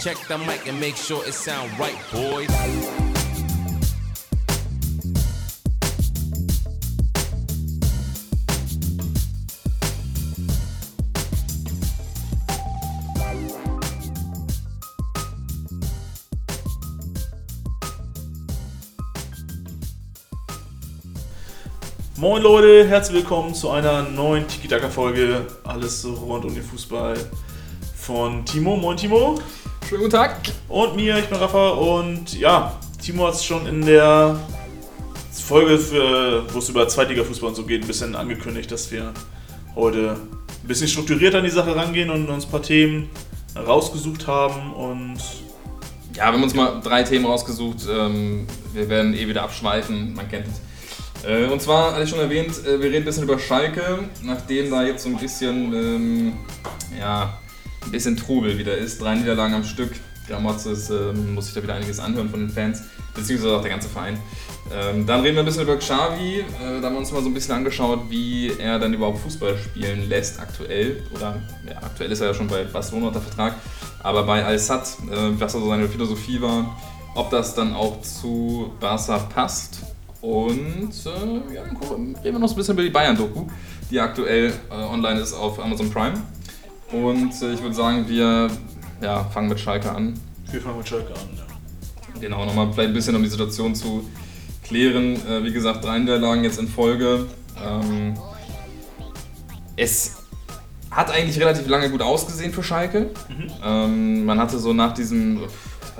Check the mic and make sure it sound right, boys. Moin Leute, herzlich willkommen zu einer neuen Tiki-Taka-Folge. Alles rund um den Fußball von Timo. Moin Timo. Schönen guten Tag. Und mir, ich bin Rafa. Und ja, Timo hat es schon in der Folge, wo es über Zweitliga-Fußball und so geht, ein bisschen angekündigt, dass wir heute ein bisschen strukturierter an die Sache rangehen und uns ein paar Themen rausgesucht haben. Und Ja, wir haben uns mal drei Themen rausgesucht. Ähm, wir werden eh wieder abschweifen, man kennt es. Äh, Und zwar, hatte ich schon erwähnt, äh, wir reden ein bisschen über Schalke, nachdem da jetzt so ein bisschen, ähm, ja, bisschen Trubel wieder ist. Drei Niederlagen am Stück. Gramotzes ähm, muss sich da wieder einiges anhören von den Fans, beziehungsweise auch der ganze Verein. Ähm, dann reden wir ein bisschen über Xavi. Äh, da haben wir uns mal so ein bisschen angeschaut, wie er dann überhaupt Fußball spielen lässt aktuell. Oder ja, aktuell ist er ja schon bei Barcelona unter Vertrag. Aber bei Al-Sad, äh, was also seine Philosophie war, ob das dann auch zu Barca passt. Und äh, ja, dann reden wir noch so ein bisschen über die Bayern-Doku, die aktuell äh, online ist auf Amazon Prime. Und äh, ich würde sagen, wir ja, fangen mit Schalke an. wir fangen mit Schalke an. Ja. Genau, nochmal vielleicht ein bisschen um die Situation zu klären. Äh, wie gesagt, drei Niederlagen jetzt in Folge. Ähm, es hat eigentlich relativ lange gut ausgesehen für Schalke. Ähm, man hatte so nach diesem,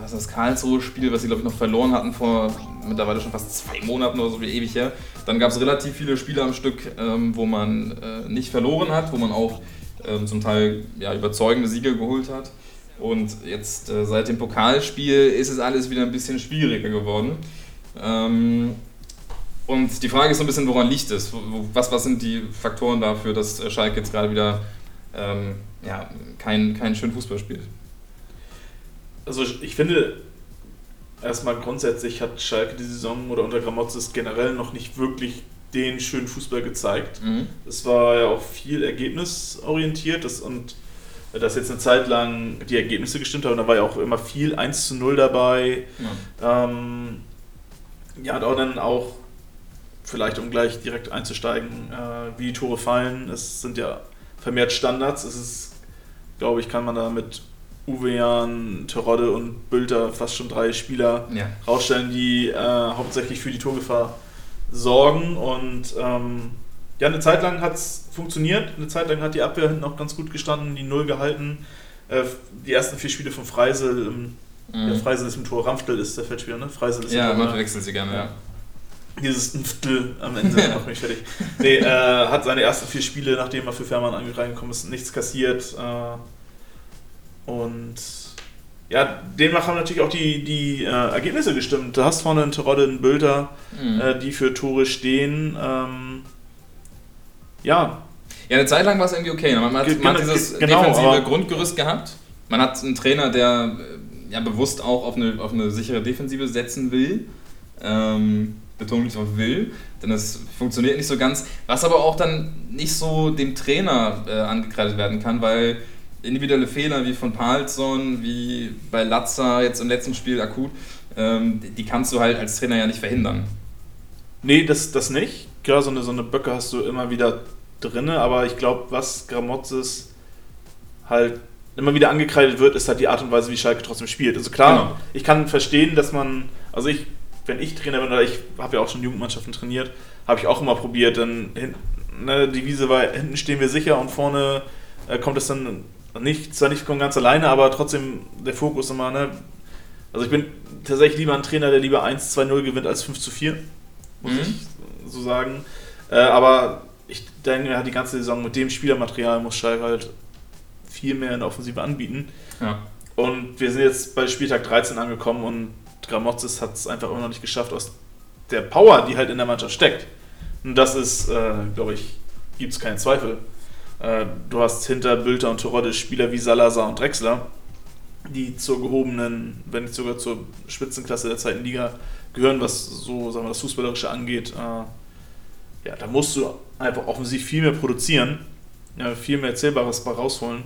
was das Karlsruhe-Spiel, was sie glaube ich noch verloren hatten vor mittlerweile schon fast zwei Monaten oder so wie ewig her. Dann gab es relativ viele Spiele am Stück, ähm, wo man äh, nicht verloren hat, wo man auch ähm, zum Teil ja, überzeugende Siege geholt hat. Und jetzt äh, seit dem Pokalspiel ist es alles wieder ein bisschen schwieriger geworden. Ähm, und die Frage ist so ein bisschen, woran liegt es? Was, was sind die Faktoren dafür, dass äh, Schalke jetzt gerade wieder ähm, ja, keinen kein schönen Fußball spielt? Also ich ich finde, erstmal grundsätzlich hat Schalke die Saison oder unter Gramotzes generell noch nicht wirklich den schönen Fußball gezeigt. Mhm. Es war ja auch viel ergebnisorientiert das, und dass jetzt eine Zeit lang die Ergebnisse gestimmt haben, da war ja auch immer viel 1 zu 0 dabei. Ja. Ähm, ja, da dann auch, vielleicht um gleich direkt einzusteigen, äh, wie die Tore fallen. Es sind ja vermehrt Standards. Es ist, glaube ich, kann man da mit Uwe Jan, Terodde und Bülter fast schon drei Spieler Ja. rausstellen, die äh, hauptsächlich für die Torgefahr sorgen. Und ähm, ja, eine Zeit lang hat es funktioniert. Eine Zeit lang hat die Abwehr hinten auch ganz gut gestanden, die Null gehalten. Äh, die ersten vier Spiele von Freisel, ähm, Mhm. ja, Freisel ist im Tor, Ramstel ist der Feldspieler, ne? Freisel ist Ja, im man Tor. verwechselt sie gerne. Ja. Dieses Nftel am Ende macht mich fertig. Nee, äh, hat seine ersten vier Spiele, nachdem er für Fährmann reingekommen ist, nichts kassiert. Äh, und ja, demnach haben natürlich auch die, die äh, Ergebnisse gestimmt. Du hast vorne einen Terodde, einen Bülter, Mhm. äh, die für Tore stehen. Ähm, ja, Ja, eine Zeit lang war es irgendwie okay. Man hat, man hat dieses ge- genau, defensive Grundgerüst gehabt. Man hat einen Trainer, der äh, ja bewusst auch auf eine, auf eine sichere Defensive setzen will. Ähm, Betonung nicht auf will, denn es funktioniert nicht so ganz. Was aber auch dann nicht so dem Trainer äh, angekreidet werden kann, weil individuelle Fehler wie von Palsson, wie bei Latza jetzt im letzten Spiel akut, ähm, die- kannst du halt als Trainer ja nicht verhindern. nee, das, das nicht. Klar, so eine, so eine Böcke hast du immer wieder drinne, aber ich glaube, was Gramozis halt immer wieder angekreidet wird, ist halt die Art und Weise, wie Schalke trotzdem spielt. Also klar, Genau. ich kann verstehen, dass man, also ich, wenn ich Trainer bin, oder ich habe ja auch schon Jugendmannschaften trainiert, habe ich auch immer probiert, dann hinten, ne, die Wiese war, hinten stehen wir sicher und vorne äh, kommt es dann nicht, zwar nicht von ganz alleine, aber trotzdem der Fokus immer, ne, also ich bin tatsächlich lieber ein Trainer, der lieber 1-2-0 gewinnt als 5 zu 4, muss Mhm. ich so sagen. Äh, aber ich denke, ja, die ganze Saison mit dem Spielermaterial muss Schalke halt viel mehr in der Offensive anbieten. Ja. Und wir sind jetzt bei Spieltag 13 angekommen und Gramozis hat es einfach immer noch nicht geschafft, aus der Power, die halt in der Mannschaft steckt. Und das ist, äh, glaube ich, gibt es keinen Zweifel. Äh, du hast hinter Bülter und Terodde Spieler wie Salazar und Drexler, die zur gehobenen, wenn nicht sogar zur Spitzenklasse der zweiten Liga gehören, was so sagen wir, das Fußballerische angeht. Äh, ja, da musst du einfach offensiv viel mehr produzieren, ja, viel mehr Erzählbares bei rausholen.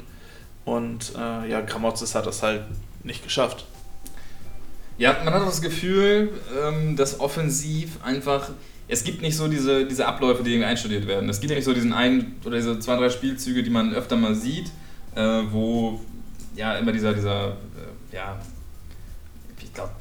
Und äh, ja, Gramozis hat das halt nicht geschafft. Ja, man hat das Gefühl, ähm, dass offensiv einfach. Es gibt nicht so diese, diese Abläufe, die irgendwie einstudiert werden. Es gibt nicht so diesen einen oder diese zwei, drei Spielzüge, die man öfter mal sieht, äh, wo ja immer dieser, dieser, äh, ja, ich glaube,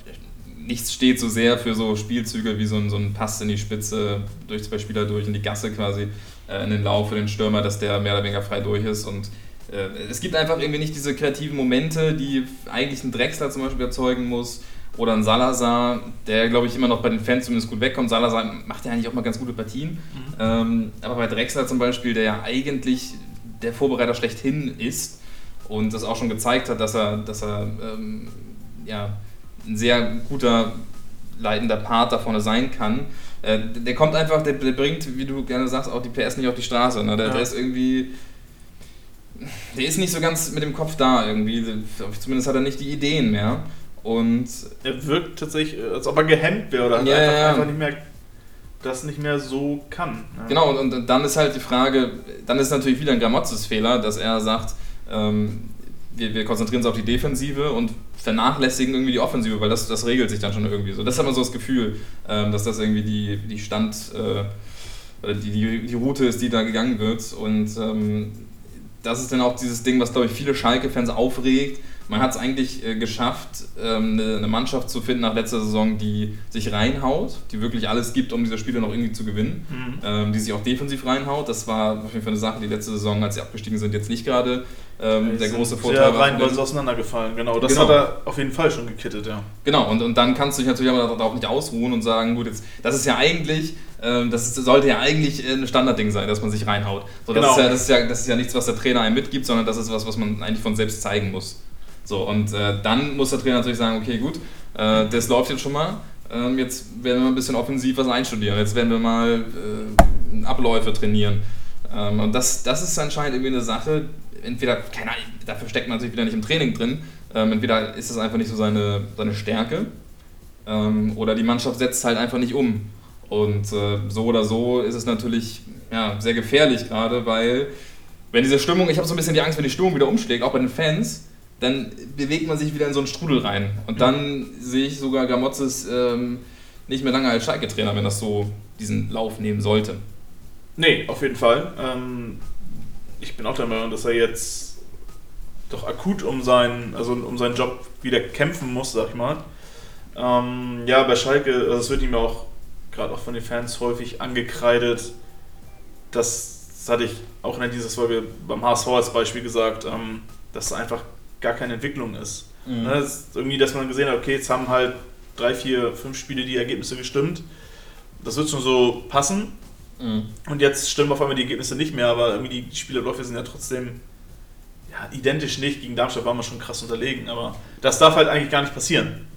nichts steht so sehr für so Spielzüge wie so ein, so ein Pass in die Spitze durch zwei Spieler durch in die Gasse quasi, äh, in den Lauf für den Stürmer, dass der mehr oder weniger frei durch ist und äh, es gibt einfach irgendwie nicht diese kreativen Momente, die eigentlich ein Drexler zum Beispiel erzeugen muss oder ein Salazar, der glaube ich immer noch bei den Fans zumindest gut wegkommt. Salazar macht ja eigentlich auch mal ganz gute Partien, mhm. ähm, aber bei Drexler zum Beispiel, der ja eigentlich der Vorbereiter schlechthin ist und das auch schon gezeigt hat, dass er, dass er ähm, ja, ein sehr guter leitender Part da vorne sein kann. Äh, der kommt einfach, der, der, bringt, wie du gerne sagst, auch die PS nicht auf die Straße. Ne? Der, ja. der ist irgendwie der ist nicht so ganz mit dem Kopf da irgendwie. Zumindest hat er nicht die Ideen mehr. Und er wirkt tatsächlich, als ob er gehemmt wäre oder ja, einfach, ja. einfach, nicht mehr das nicht mehr so kann. Ja. Genau, und, und, dann ist halt die Frage, dann ist natürlich wieder ein Gramotzes Fehler, dass er sagt, ähm, wir, wir, konzentrieren uns auf die Defensive und vernachlässigen irgendwie die Offensive, weil das, das regelt sich dann schon irgendwie so. Das hat man so das Gefühl, ähm, dass das irgendwie die, die Stand, äh, die, die, die Route ist, die da gegangen wird. Und ähm, das ist dann auch dieses Ding, was glaube ich viele Schalke-Fans aufregt. Man hat es eigentlich äh, geschafft, ähm, eine, eine, Mannschaft zu finden nach letzter Saison, die sich reinhaut, die wirklich alles gibt, um diese Spiele noch irgendwie zu gewinnen, mhm. ähm, die sich auch defensiv reinhaut. Das war auf jeden Fall eine Sache, die letzte Saison, als sie abgestiegen sind, jetzt nicht gerade ähm, der große Vorteil war. rein, weil sie auseinandergefallen, genau. Das genau. hat er auf jeden Fall schon gekittet, ja. Genau, und, und dann kannst du dich natürlich aber darauf nicht ausruhen und sagen, gut, jetzt, das ist ja eigentlich ähm, das sollte ja eigentlich ein Standardding sein, dass man sich reinhaut. So, das, genau. ist ja, das, ist ja, das ist ja nichts, was der Trainer einem mitgibt, sondern das ist was, was man eigentlich von selbst zeigen muss. So, und äh, dann muss der Trainer natürlich sagen, okay, gut, äh, das läuft jetzt schon mal. Ähm, jetzt werden wir ein bisschen offensiv was einstudieren. Jetzt werden wir mal äh, Abläufe trainieren. Ähm, und das, das ist anscheinend irgendwie eine Sache, entweder, keine Ahnung, dafür steckt man natürlich wieder nicht im Training drin, ähm, entweder ist das einfach nicht so seine, seine Stärke ähm, oder die Mannschaft setzt halt einfach nicht um. Und äh, so oder so ist es natürlich ja, sehr gefährlich gerade, weil wenn diese Stimmung, ich habe so ein bisschen die Angst, wenn die Stimmung wieder umschlägt, auch bei den Fans, dann bewegt man sich wieder in so einen Strudel rein. Und dann sehe ich sogar Gamotzes ähm, nicht mehr lange als Schalke-Trainer, wenn das so diesen Lauf nehmen sollte. Nee, auf jeden Fall. Ähm, ich bin auch der Meinung, dass er jetzt doch akut um seinen, also um seinen Job wieder kämpfen muss, sag ich mal. Ähm, ja, bei Schalke, also es wird ihm auch gerade auch von den Fans häufig angekreidet. Das, das hatte ich auch in dieser Folge beim HSV als Beispiel gesagt, ähm, dass einfach gar keine Entwicklung ist. Mhm. Ne, das ist irgendwie, dass man gesehen hat, okay, jetzt haben halt drei, vier, fünf Spiele die Ergebnisse gestimmt. Das wird schon so passen. Mhm. Und jetzt stimmen auf einmal die Ergebnisse nicht mehr, aber irgendwie die Spielerläufe sind ja trotzdem ja, identisch nicht. Gegen Darmstadt waren wir schon krass unterlegen, aber das darf halt eigentlich gar nicht passieren.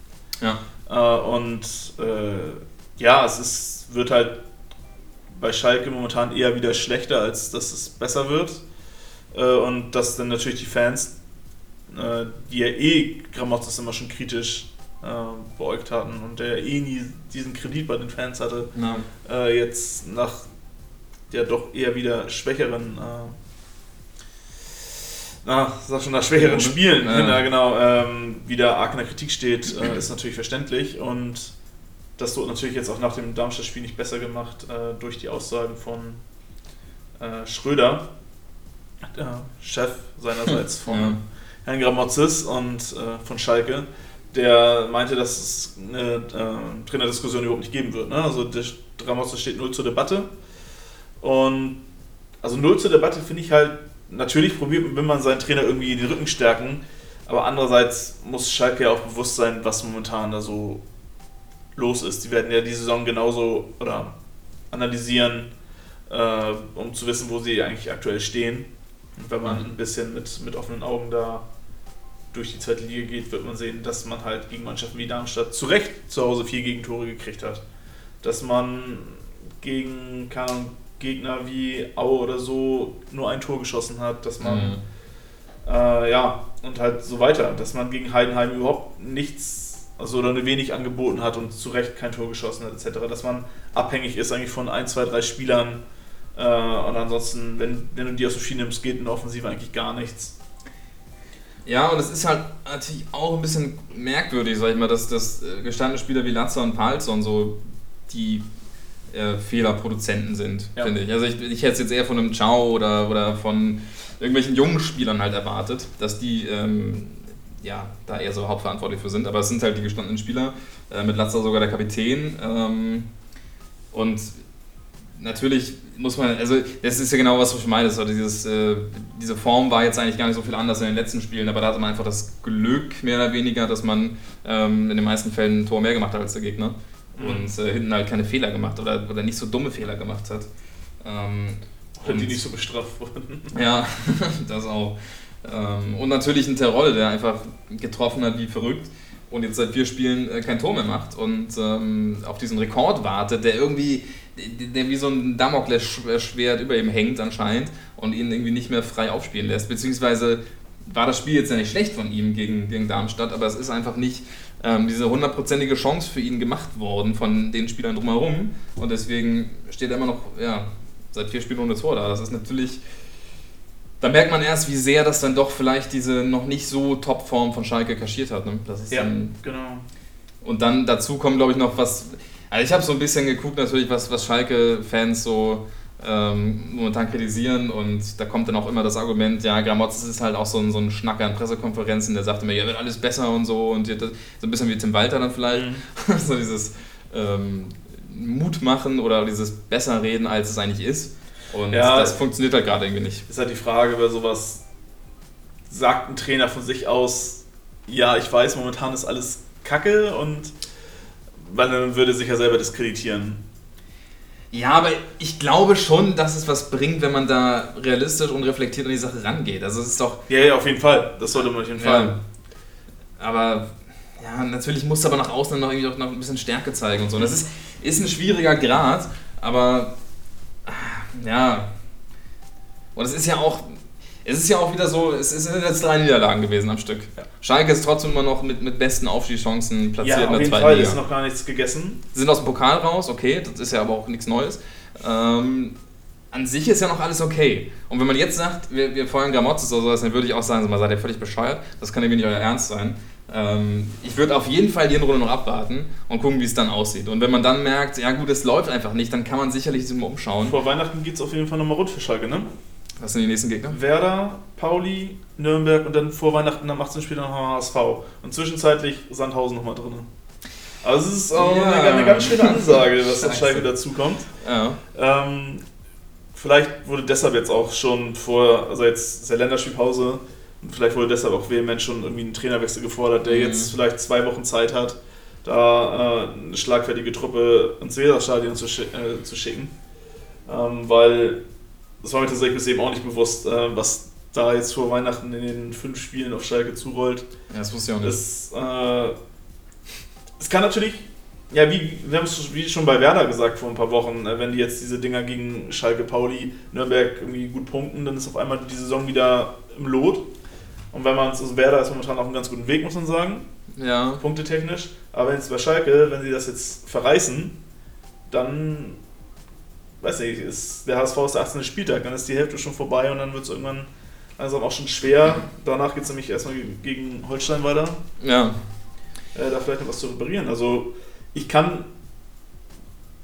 Ja. Äh, und äh, ja, es ist, wird halt bei Schalke momentan eher wieder schlechter, als dass es besser wird. Äh, und dass dann natürlich die Fans, äh, die ja eh Gramotzes immer schon kritisch äh, beäugt hatten und der eh nie diesen Kredit bei den Fans hatte, jetzt nach ja doch eher wieder schwächeren na, sag schon, nach schwächeren Spielen, ja. ja genau, ähm, wieder arg in der Kritik steht, äh, ist natürlich verständlich und das wurde natürlich jetzt auch nach dem Darmstadt-Spiel nicht besser gemacht äh, durch die Aussagen von äh, Schröder, der Chef seinerseits von. Herrn Gramozis und äh, von Schalke, der meinte, dass es eine äh, Trainerdiskussion überhaupt nicht geben wird. Ne? Also der Gramozis steht null zur Debatte und also null zur Debatte finde ich halt, natürlich probiert, will man seinen Trainer irgendwie den Rücken stärken, aber andererseits muss Schalke ja auch bewusst sein, was momentan da so los ist. Die werden ja die Saison genauso oder analysieren, äh, um zu wissen, wo sie eigentlich aktuell stehen. Und wenn man mhm. ein bisschen mit, mit offenen Augen da durch die zweite Liga geht, wird man sehen, dass man halt gegen Mannschaften wie Darmstadt zu Recht zu Hause vier Gegentore gekriegt hat. Dass man gegen keine Gegner wie Aue oder so nur ein Tor geschossen hat, dass man mhm. äh, ja und halt so weiter, dass man gegen Heidenheim überhaupt nichts also oder nur wenig angeboten hat und zu Recht kein Tor geschossen hat, etc. Dass man abhängig ist eigentlich von ein, zwei, drei Spielern äh, und ansonsten, wenn, wenn du die aus dem Ski nimmst, geht in der Offensive eigentlich gar nichts. Ja, und es ist halt natürlich auch ein bisschen merkwürdig, sag ich mal, dass, dass äh, gestandene Spieler wie Latzer und Palzon so die äh, Fehlerproduzenten sind, Ja. finde ich. Also ich, ich hätte es jetzt eher von einem Ciao oder, oder von irgendwelchen jungen Spielern halt erwartet, dass die ähm, ja, da eher so hauptverantwortlich für sind. Aber es sind halt die gestandenen Spieler, äh, mit Latzer sogar der Kapitän. Ähm, und natürlich muss man, also das ist ja genau was, ich meine. So dieses, äh, diese Form war jetzt eigentlich gar nicht so viel anders in den letzten Spielen, aber da hatte man einfach das Glück, mehr oder weniger, dass man ähm, in den meisten Fällen ein Tor mehr gemacht hat als der Gegner Mhm. und äh, hinten halt keine Fehler gemacht oder, oder nicht so dumme Fehler gemacht hat. Ähm, Wenn die und- nicht so bestraft wurden. ja, das auch. Ähm, und natürlich ein Terolle, der einfach getroffen hat wie verrückt und jetzt seit vier Spielen äh, kein Tor mehr macht und ähm, auf diesen Rekord wartet, der irgendwie, der wie so ein Damoklesschwert über ihm hängt anscheinend und ihn irgendwie nicht mehr frei aufspielen lässt. Beziehungsweise war das Spiel jetzt ja nicht schlecht von ihm gegen, gegen Darmstadt, aber es ist einfach nicht ähm, diese hundertprozentige Chance für ihn gemacht worden von den Spielern drumherum und deswegen steht er immer noch, ja, seit vier Spielen ohne Tor da. Das ist natürlich da merkt man erst, wie sehr das dann doch vielleicht diese noch nicht so Topform von Schalke kaschiert hat. Ne? Das ist Ja, dann, genau. und dann dazu kommt, glaube ich, noch was. Also ich habe so ein bisschen geguckt, natürlich, was, was Schalke-Fans so ähm, momentan kritisieren. Und da kommt dann auch immer das Argument, ja, Gramotz ist halt auch so ein, so ein Schnacker an Pressekonferenzen, der sagt immer, ja, wird alles besser und so. Und so ein bisschen wie Tim Walter dann vielleicht. Mhm. so dieses ähm, Mut machen oder dieses besser reden, als es eigentlich ist. Und Ja. das funktioniert halt gerade irgendwie nicht. Ist halt die Frage, bei sowas sagt ein Trainer von sich aus, ja, ich weiß, momentan ist alles Kacke und weil dann würde sich ja selber diskreditieren. Ja, aber ich glaube schon, dass es was bringt, wenn man da realistisch und reflektiert an die Sache rangeht. Also es ist doch. Ja, ja, auf jeden Fall. Das sollte man auf jeden Fall. Ja, aber ja, natürlich muss aber nach außen noch irgendwie auch noch ein bisschen Stärke zeigen und so. Und das ist, ist ein schwieriger Grad, aber ja. Und es ist ja auch. Es ist ja auch wieder so, es sind jetzt drei Niederlagen gewesen am Stück. Ja. Schalke ist trotzdem immer noch mit, mit besten Aufstiegschancen platziert Ja, in auf der jeden zweiten Fall Liga. ist noch gar nichts gegessen. sind aus dem Pokal raus, okay, das ist ja aber auch nichts Neues. Ähm, an sich ist ja noch alles okay. Und wenn man jetzt sagt, wir, wir feuern Gramotzes oder sowas, dann würde ich auch sagen, sag mal, seid ihr völlig bescheuert? Das kann irgendwie nicht euer Ernst sein. Ähm, ich würde auf jeden Fall die Runde noch abwarten und gucken, wie es dann aussieht. Und wenn man dann merkt, ja gut, es läuft einfach nicht, dann kann man sicherlich sich mal umschauen. Vor Weihnachten geht es auf jeden Fall nochmal rund für Schalke, ne? Was sind die nächsten Gegner? Werder, Pauli, Nürnberg und dann vor Weihnachten am 18. Spiel nochmal HSV. Und zwischenzeitlich Sandhausen nochmal drin. Also es ist auch Ja. eine, eine ganz schöne Ansage, was an. Schalke dazukommt. Ja. Ähm, vielleicht wurde deshalb jetzt auch schon vor, also jetzt ist ja Länderspielpause, vielleicht wurde deshalb auch vehement schon irgendwie ein Trainerwechsel gefordert, der Mhm. jetzt vielleicht zwei Wochen Zeit hat, da äh, eine schlagfertige Truppe ins Weserstadion zu, schi äh, zu schicken. Ähm, weil das war mir tatsächlich bis eben auch nicht bewusst, äh, was da jetzt vor Weihnachten in den fünf Spielen auf Schalke zurollt. ja, das wusste ich auch nicht. Es, äh, es kann natürlich, ja, wie wir haben es wie schon bei Werder gesagt vor ein paar Wochen, äh, wenn die jetzt diese Dinger gegen Schalke, Pauli, Nürnberg irgendwie gut punkten, dann ist auf einmal die Saison wieder im Lot. Und wenn man es, also Werder ist momentan auf einem ganz guten Weg, muss man sagen, ja. punktetechnisch. Aber wenn es bei Schalke, wenn sie das jetzt verreißen, dann, weiß nicht, ist der HSV ist der 18. Spieltag, dann ist die Hälfte schon vorbei und dann wird es irgendwann langsam auch schon schwer. Danach geht es nämlich erstmal gegen Holstein weiter Ja. äh, da vielleicht noch was zu reparieren. Also ich kann,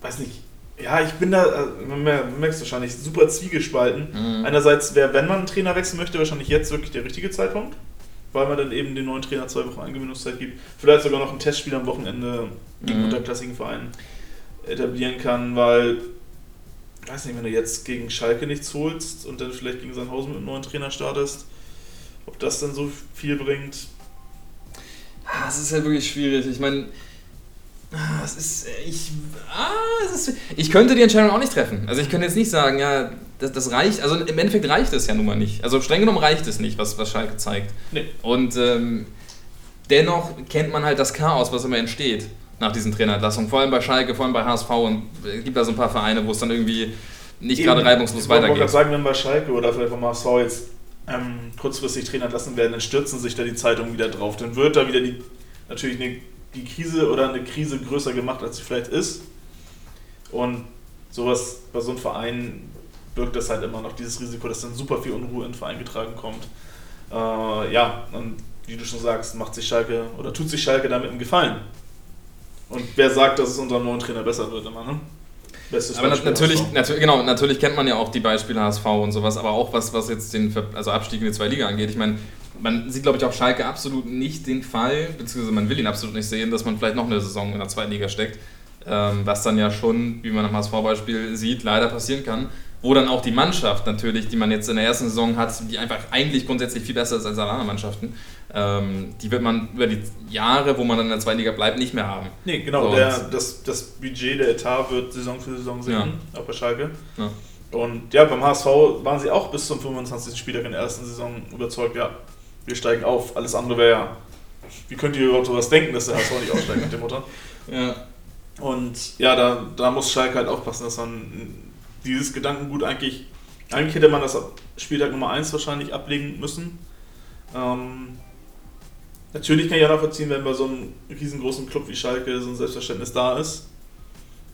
weiß nicht, ja, ich bin da, äh, man mer- man merkt es wahrscheinlich, super zwiegespalten. Mhm. Einerseits wäre, wenn man einen Trainer wechseln möchte, wahrscheinlich jetzt wirklich der richtige Zeitpunkt, weil man dann eben den neuen Trainer zwei Wochen Eingewöhnungszeit gibt. Vielleicht sogar noch ein Testspiel am Wochenende gegen Mhm. unterklassigen Vereinen etablieren kann, weil, weiß nicht, wenn du jetzt gegen Schalke nichts holst und dann vielleicht gegen Sandhausen mit einem neuen Trainer startest, ob das dann so viel bringt. Ah, Es ist halt wirklich schwierig. Ich meine, ah, es ist, ich, ah, es ist, ich könnte die Entscheidung auch nicht treffen. Also ich könnte jetzt nicht sagen, ja, das, das reicht. Also im Endeffekt reicht es ja nun mal nicht. Also streng genommen reicht es nicht, was, was Schalke zeigt. Nee. Und ähm, dennoch kennt man halt das Chaos, was immer entsteht nach diesen Trainerentlassungen. Vor allem bei Schalke, vor allem bei HSV. Und es gibt da so ein paar Vereine, wo es dann irgendwie nicht gerade reibungslos Ich wollte gerade weitergeht. sagen, wenn bei Schalke oder vielleicht beim HSV jetzt ähm, kurzfristig Trainer entlassen werden, dann stürzen sich da die Zeitungen wieder drauf. Dann wird da wieder die, natürlich eine, die Krise oder eine Krise größer gemacht, als sie vielleicht ist. Und sowas bei so einem Verein birgt das halt immer noch dieses Risiko, dass dann super viel Unruhe in den Verein getragen kommt. Äh, ja, und wie du schon sagst, macht sich Schalke oder tut sich Schalke damit einen Gefallen. Und wer sagt, dass es unter einem neuen Trainer besser wird immer, ne? Bestes aber Beispiel natürlich, natürlich, genau, natürlich kennt man ja auch die Beispiele HSV und sowas, aber auch was, was jetzt den also Abstieg in die zwei Liga angeht. Ich meine, man sieht, glaube ich, auf Schalke absolut nicht den Fall, beziehungsweise man will ihn absolut nicht sehen, dass man vielleicht noch eine Saison in der zweiten Liga steckt. Ähm, was dann ja schon, wie man am HSV-Beispiel sieht, leider passieren kann. Wo dann auch die Mannschaft natürlich, die man jetzt in der ersten Saison hat, die einfach eigentlich grundsätzlich viel besser ist als alle anderen Mannschaften, ähm, die wird man über die Jahre, wo man dann in der zweiten Liga bleibt, nicht mehr haben. Nee, genau. So, der, das, das Budget, der Etat wird Saison für Saison sinken, ja. auch bei Schalke. Ja. Und ja, beim HSV waren sie auch bis zum 25. Spieltag in der ersten Saison überzeugt, ja, wir steigen auf. Alles andere wäre ja, wie könnt ihr überhaupt sowas denken, dass der HSV nicht aufsteigt mit dem Mutter? Ja. Und ja, da, da muss Schalke halt aufpassen, dass man dieses Gedankengut eigentlich, eigentlich hätte man das Spieltag Nummer 1 wahrscheinlich ablegen müssen. Ähm, natürlich kann ich ja nachvollziehen, wenn bei so einem riesengroßen Club wie Schalke so ein Selbstverständnis da ist.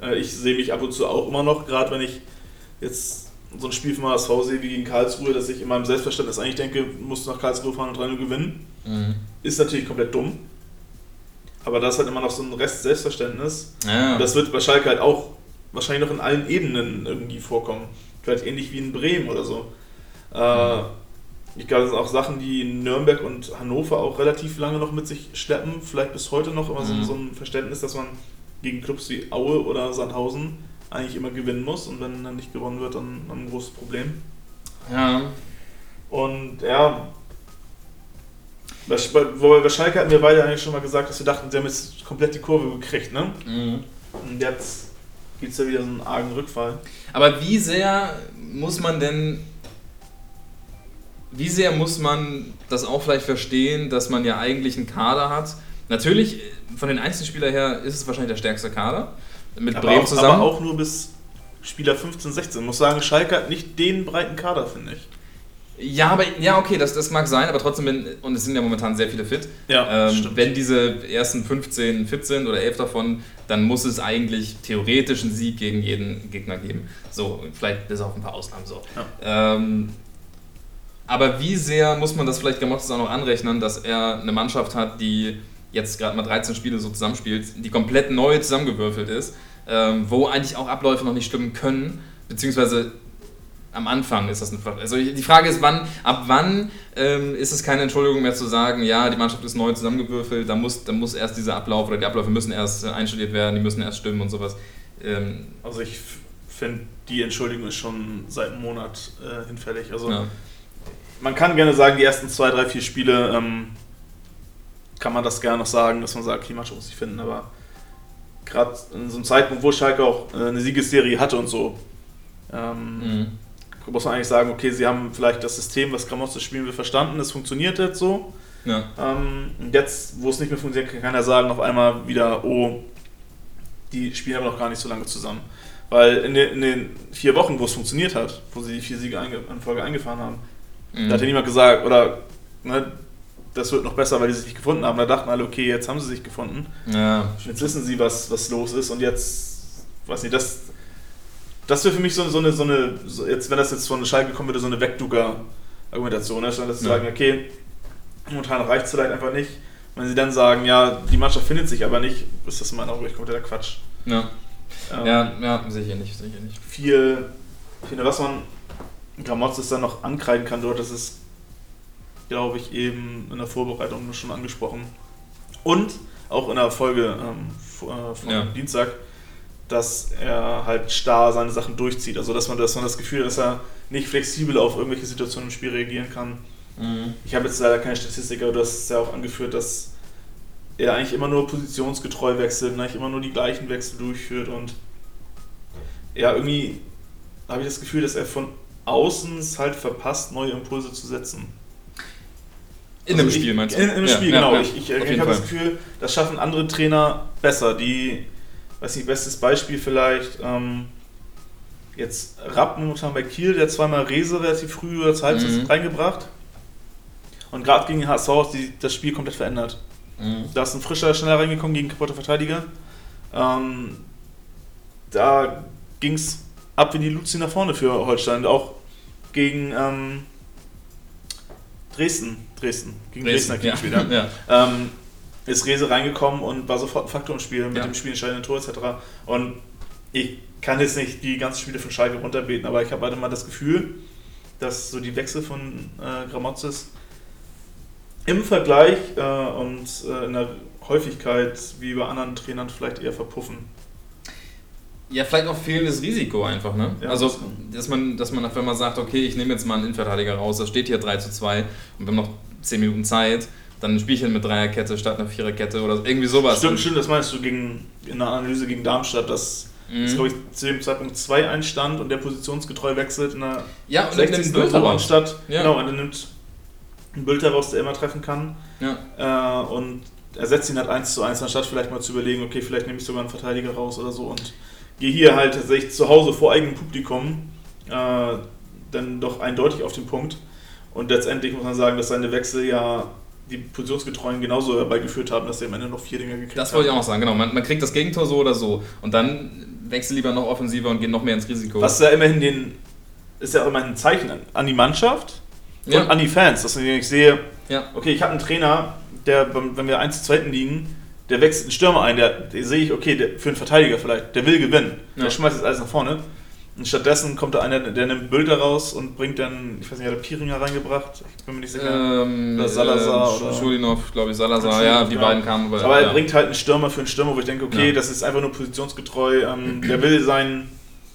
Äh, ich sehe mich ab und zu auch immer noch, gerade wenn ich jetzt so ein Spiel vom HSV sehe wie gegen Karlsruhe, dass ich in meinem Selbstverständnis eigentlich denke, musst du nach Karlsruhe fahren und 3 gewinnen. Mhm. Ist natürlich komplett dumm. Aber das ist halt immer noch so ein Rest Selbstverständnis. Ja. Das wird bei Schalke halt auch wahrscheinlich noch in allen Ebenen irgendwie vorkommen. Vielleicht ähnlich wie in Bremen oder so. Äh, ich glaube, das sind auch Sachen, die Nürnberg und Hannover auch relativ lange noch mit sich schleppen. Vielleicht bis heute noch immer mhm. so, so, ein Verständnis, dass man gegen Clubs wie Aue oder Sandhausen eigentlich immer gewinnen muss. Und wenn dann nicht gewonnen wird, dann, dann ein großes Problem. Ja. Und ja, bei, bei, bei Schalke hatten wir beide eigentlich schon mal gesagt, dass wir dachten, sie haben jetzt komplett die Kurve gekriegt, ne? Mhm. Und jetzt gibt es ja wieder so einen argen Rückfall. Aber wie sehr muss man denn, wie sehr muss man das auch vielleicht verstehen, dass man ja eigentlich einen Kader hat? Natürlich, von den Einzelspielern her ist es wahrscheinlich der stärkste Kader. Mit aber Bremen auch, zusammen. Aber auch nur bis Spieler 15, 16. Ich muss sagen, Schalke hat nicht den breiten Kader, finde ich. Ja, aber ja, okay, das, das mag sein, aber trotzdem, wenn, und es sind ja momentan sehr viele fit. Ja, ähm, wenn diese ersten 15 fit sind oder 11 davon, dann muss es eigentlich theoretisch einen Sieg gegen jeden Gegner geben. So, vielleicht bis auf ein paar Ausnahmen so. Ja. Ähm, aber wie sehr muss man das vielleicht Gamottis auch noch anrechnen, dass er eine Mannschaft hat, die jetzt gerade mal 13 Spiele so zusammenspielt, die komplett neu zusammengewürfelt ist, ähm, wo eigentlich auch Abläufe noch nicht stimmen können, beziehungsweise am Anfang ist das eine Frage. Also die Frage ist, wann, ab wann ähm, ist es keine Entschuldigung mehr zu sagen, ja, die Mannschaft ist neu zusammengewürfelt, da muss, da muss erst dieser Ablauf oder die Abläufe müssen erst äh, einstudiert werden, die müssen erst stimmen und sowas. Ähm, also ich finde, die Entschuldigung ist schon seit einem Monat äh, hinfällig. Also ja. man kann gerne sagen, die ersten zwei, drei, vier Spiele ähm, kann man das gerne noch sagen, dass man sagt, die Mannschaft muss sich finden, aber gerade in so einem Zeitpunkt, wo Schalke auch äh, eine Siegesserie hatte und so, ähm, mhm muss man eigentlich sagen, okay, sie haben vielleicht das System, was Gramozis spielen will, verstanden, es funktioniert jetzt so. Ja. Ähm, jetzt, wo es nicht mehr funktioniert, kann keiner sagen auf einmal wieder, oh, die spielen aber noch gar nicht so lange zusammen. Weil in den, in den vier Wochen, wo es funktioniert hat, wo sie die vier Siege in Folge eingefahren haben, mhm. da hat ja niemand gesagt, oder ne, das wird noch besser, weil die sich nicht gefunden haben. Da dachten alle, okay, jetzt haben sie sich gefunden. Ja. Jetzt wissen sie, was, was los ist und jetzt, weiß nicht, das, das wäre für mich so, so eine, so eine so jetzt, wenn das jetzt von Schalke kommen würde, so eine Wegducker-Argumentation, ist, dass sie ja. sagen, okay, momentan reicht es vielleicht einfach nicht. Wenn sie dann sagen, ja, die Mannschaft findet sich aber nicht, ist das in meinen Augen kompletter Quatsch. Ja. Ähm, ja, ja, sicher nicht, sicher nicht. Viel, ich finde, was man Gramotz dann noch ankreiden kann dort, das ist, glaube ich, eben in der Vorbereitung schon angesprochen. Und auch in der Folge ähm, von ja. Dienstag, dass er halt starr seine Sachen durchzieht. Also dass man, dass man das Gefühl hat, dass er nicht flexibel auf irgendwelche Situationen im Spiel reagieren kann. Mhm. Ich habe jetzt leider keine Statistik, aber du hast es ja auch angeführt, dass er eigentlich immer nur positionsgetreu wechselt und eigentlich immer nur die gleichen Wechsel durchführt und ja, irgendwie habe ich das Gefühl, dass er von außen es halt verpasst, neue Impulse zu setzen. In also einem Spiel meinst du? In, in einem ja, Spiel, ja, genau. Ja, ich, ich, ich habe das Gefühl, das schaffen andere Trainer besser, die weiß nicht, bestes Beispiel vielleicht, ähm, jetzt Rapp momentan bei Kiel, der zweimal Rese relativ früh oder Zeit mhm. reingebracht. Und gerade gegen HSV hat das Spiel komplett verändert. Mhm. Da ist ein frischer, schneller reingekommen gegen kaputte Verteidiger. Ähm, da ging es ab wie die Luzi nach vorne für Holstein. Auch gegen ähm, Dresden, Dresden, gegen Dresden, Dresden, ja. Dresden ja. ähm, ist Rese reingekommen und war sofort ein Faktor im Spiel mit Ja. dem spielentscheidenden Tor etc. Und ich kann jetzt nicht die ganzen Spiele von Schalke runterbeten, aber ich habe halt immer das Gefühl, dass so die Wechsel von äh, Gramozis im Vergleich äh, und äh, in der Häufigkeit wie bei anderen Trainern vielleicht eher verpuffen. Ja, vielleicht auch fehlendes Risiko einfach, ne? Ja, also, dass man, dass man, wenn man sagt, okay, ich nehme jetzt mal einen Innenverteidiger raus, das steht hier 3 zu 2 und wir haben noch 10 Minuten Zeit, dann spiele ich ihn mit Dreierkette statt einer Viererkette oder irgendwie sowas. Stimmt, stimmt, das meinst du gegen, in der Analyse gegen Darmstadt, dass Mhm. es, glaube ich, zu dem Zeitpunkt 2 einstand und der positionsgetreu wechselt in der Ja, und dann 60. nimmt Bülter raus. anstatt. Ja. Genau, und er nimmt einen Bülter raus, der immer treffen kann. Ja. Äh, und ersetzt ihn halt 1 zu 1, anstatt vielleicht mal zu überlegen, okay, vielleicht nehme ich sogar einen Verteidiger raus oder so und gehe hier halt tatsächlich zu Hause vor eigenem Publikum äh, dann doch eindeutig auf den Punkt. Und letztendlich muss man sagen, dass seine Wechsel ja die Positionsgetreuen genauso herbeigeführt haben, dass sie am Ende noch vier Dinge gekriegt Das haben. wollte ich auch noch sagen, genau. Man, man kriegt das Gegentor so oder so und dann wechselt lieber noch offensiver und geht noch mehr ins Risiko. Was ja immerhin den, ist ja auch immer ein Zeichen an, die Mannschaft und Ja. an die Fans, dass ich sehe, Ja. okay, ich habe einen Trainer, der, wenn wir 1 zu 2 liegen, der wechselt einen Stürmer ein, der, der sehe ich, okay, der, für einen Verteidiger vielleicht, der will gewinnen. Ja. Der schmeißt jetzt alles nach vorne. Und stattdessen kommt da einer, der nimmt Bilder raus und bringt dann, ich weiß nicht, hat er Piringer reingebracht? Ich bin mir nicht sicher. Ähm, Oder Salazar äh, oder- Schulinov, glaube ich, Salazar, Schulinov, ja, die genau. beiden kamen. Aber, Aber er ja. bringt halt einen Stürmer für einen Stürmer, wo ich denke, okay, Ja. das ist einfach nur positionsgetreu. Ähm, der will seinen,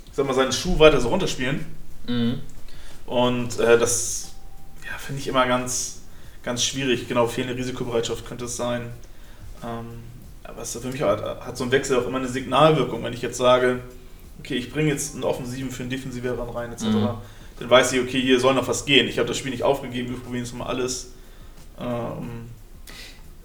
ich sag mal, seinen Schuh weiter so runterspielen. Mhm. Und äh, das ja, finde ich immer ganz, ganz schwierig. Genau, fehlende Risikobereitschaft könnte es sein. Ähm, aber es ist für mich hat, hat so ein Wechsel auch immer eine Signalwirkung. Wenn ich jetzt sage, okay, ich bringe jetzt einen Offensiven für einen Defensiveren rein, etc., Mhm. dann weiß ich, okay, hier soll noch was gehen. Ich habe das Spiel nicht aufgegeben, wir probieren jetzt mal alles. Ähm,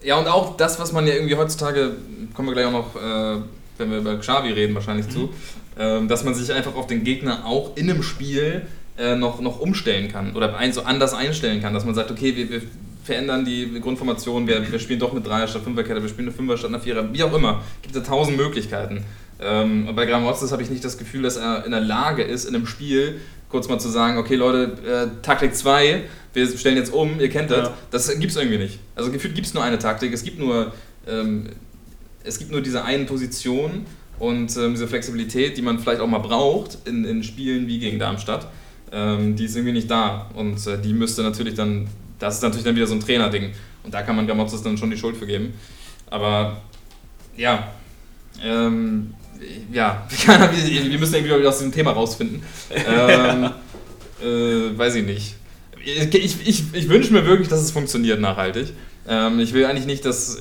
Ja, und auch das, was man ja irgendwie heutzutage, kommen wir gleich auch noch, äh, wenn wir über Xavi reden, wahrscheinlich zu, ähm, dass man sich einfach auf den Gegner auch in einem Spiel äh, noch, noch umstellen kann oder ein, so anders einstellen kann, dass man sagt, okay, wir, wir verändern die Grundformation, wir, wir spielen doch mit Dreier statt Fünferkette, wir spielen eine Fünfer statt einer Vierer, wie auch immer. Gibt ja tausend Möglichkeiten. Ähm, bei Gramozis habe ich nicht das Gefühl, dass er in der Lage ist, in einem Spiel kurz mal zu sagen, okay Leute, äh, Taktik 2, wir stellen jetzt um, ihr kennt das. Ja. Das gibt es irgendwie nicht. Also gefühlt gibt es nur eine Taktik, es gibt nur, ähm, es gibt nur diese eine Position und ähm, diese Flexibilität, die man vielleicht auch mal braucht in, in Spielen wie gegen Darmstadt, ähm, die ist irgendwie nicht da. Und äh, die müsste natürlich dann, das ist natürlich dann wieder so ein Trainerding. Und da kann man Gramozis dann schon die Schuld für geben. Aber ja, ähm, ja, wir müssen irgendwie aus diesem Thema rausfinden. Ähm, äh, weiß ich nicht. Ich, ich, ich, wünsche mir wirklich, dass es funktioniert nachhaltig. Ähm, ich will eigentlich nicht, dass,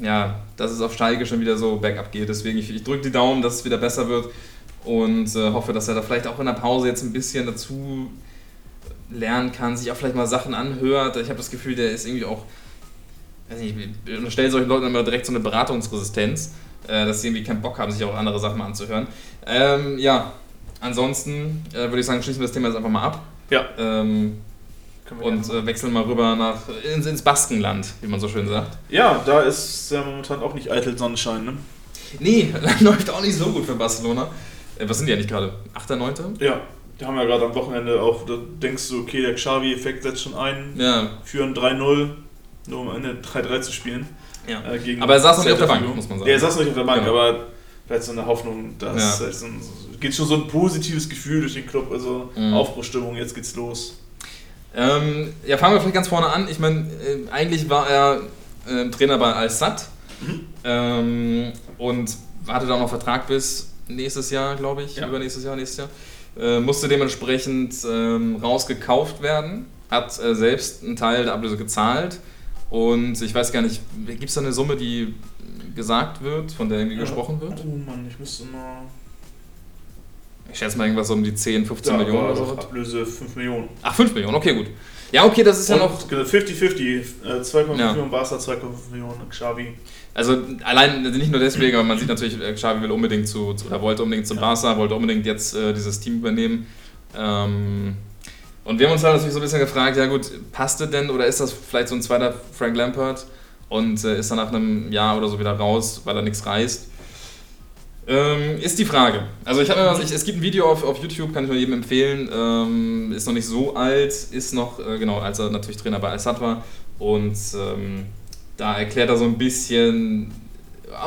ja, dass es auf Steige schon wieder so bergab geht. Deswegen, ich, ich drücke die Daumen, dass es wieder besser wird und äh, hoffe, dass er da vielleicht auch in der Pause jetzt ein bisschen dazu lernen kann, sich auch vielleicht mal Sachen anhört. Ich habe das Gefühl, der ist irgendwie auch, weiß nicht, ich unterstelle solchen Leuten immer direkt so eine Beratungsresistenz, äh, dass sie irgendwie keinen Bock haben, sich auch andere Sachen mal anzuhören. Ähm, ja, ansonsten äh, würde ich sagen, schließen wir das Thema jetzt einfach mal ab. ja, Ähm, und äh, wechseln mal rüber nach ins, ins Baskenland, wie man so schön sagt. Ja, da ist ja momentan auch nicht eitel Sonnenschein, ne? Nee, läuft auch nicht so gut für Barcelona. Äh, was sind die eigentlich gerade? 8., 9.? Ja, die haben ja gerade am Wochenende auch, da denkst du, okay, der Xavi-Effekt setzt schon ein, Ja, führen 3-0, nur um Ende 3-3 zu spielen. Ja. Äh, Aber er saß noch nicht auf der Bank, muss man sagen. Ja, er saß noch nicht auf der Bank, Genau. aber vielleicht so eine Hoffnung, dass Ja. so ein, geht schon so ein positives Gefühl durch den Club, also Mhm. Aufbruchstimmung, jetzt geht's los. Ähm, ja, fangen wir vielleicht ganz vorne an. Ich meine, äh, eigentlich war er äh, Trainer bei Al-Sad Mhm. ähm, und hatte da noch Vertrag bis nächstes Jahr, glaube ich, Ja. übernächstes Jahr, nächstes Jahr. Äh, musste dementsprechend ähm, rausgekauft werden, hat äh, selbst einen Teil der Ablöse gezahlt und ich weiß gar nicht, gibt es da eine Summe, die gesagt wird, von der irgendwie Ja. gesprochen wird? Oh Mann, ich müsste mal. Ich schätze mal irgendwas um die 10, 15 Ja, Millionen oder so. Ablöse 5 Millionen. Ach, 5 Millionen, okay, gut. Ja, okay, das ist ja noch. Und 50-50, äh, 2,5 Ja. Millionen Barca, 2,5 Millionen Xavi. Also allein nicht nur deswegen, aber man sieht natürlich, äh, Xavi will unbedingt zu, zu oder wollte unbedingt zu Ja. Barca, wollte unbedingt jetzt äh, dieses Team übernehmen. Ähm, und wir haben uns halt natürlich so ein bisschen gefragt, ja gut, passte denn oder ist das vielleicht so ein zweiter Frank Lampard und äh, ist dann nach einem Jahr oder so wieder raus, weil er nichts reißt? Ähm, ist die Frage. Also ich habe mir was, ich, es gibt ein Video auf, auf YouTube, kann ich nur jedem empfehlen. Ähm, ist noch nicht so alt, ist noch, äh, genau, als er natürlich Trainer bei Al-Sad war. Und ähm, da erklärt er so ein bisschen,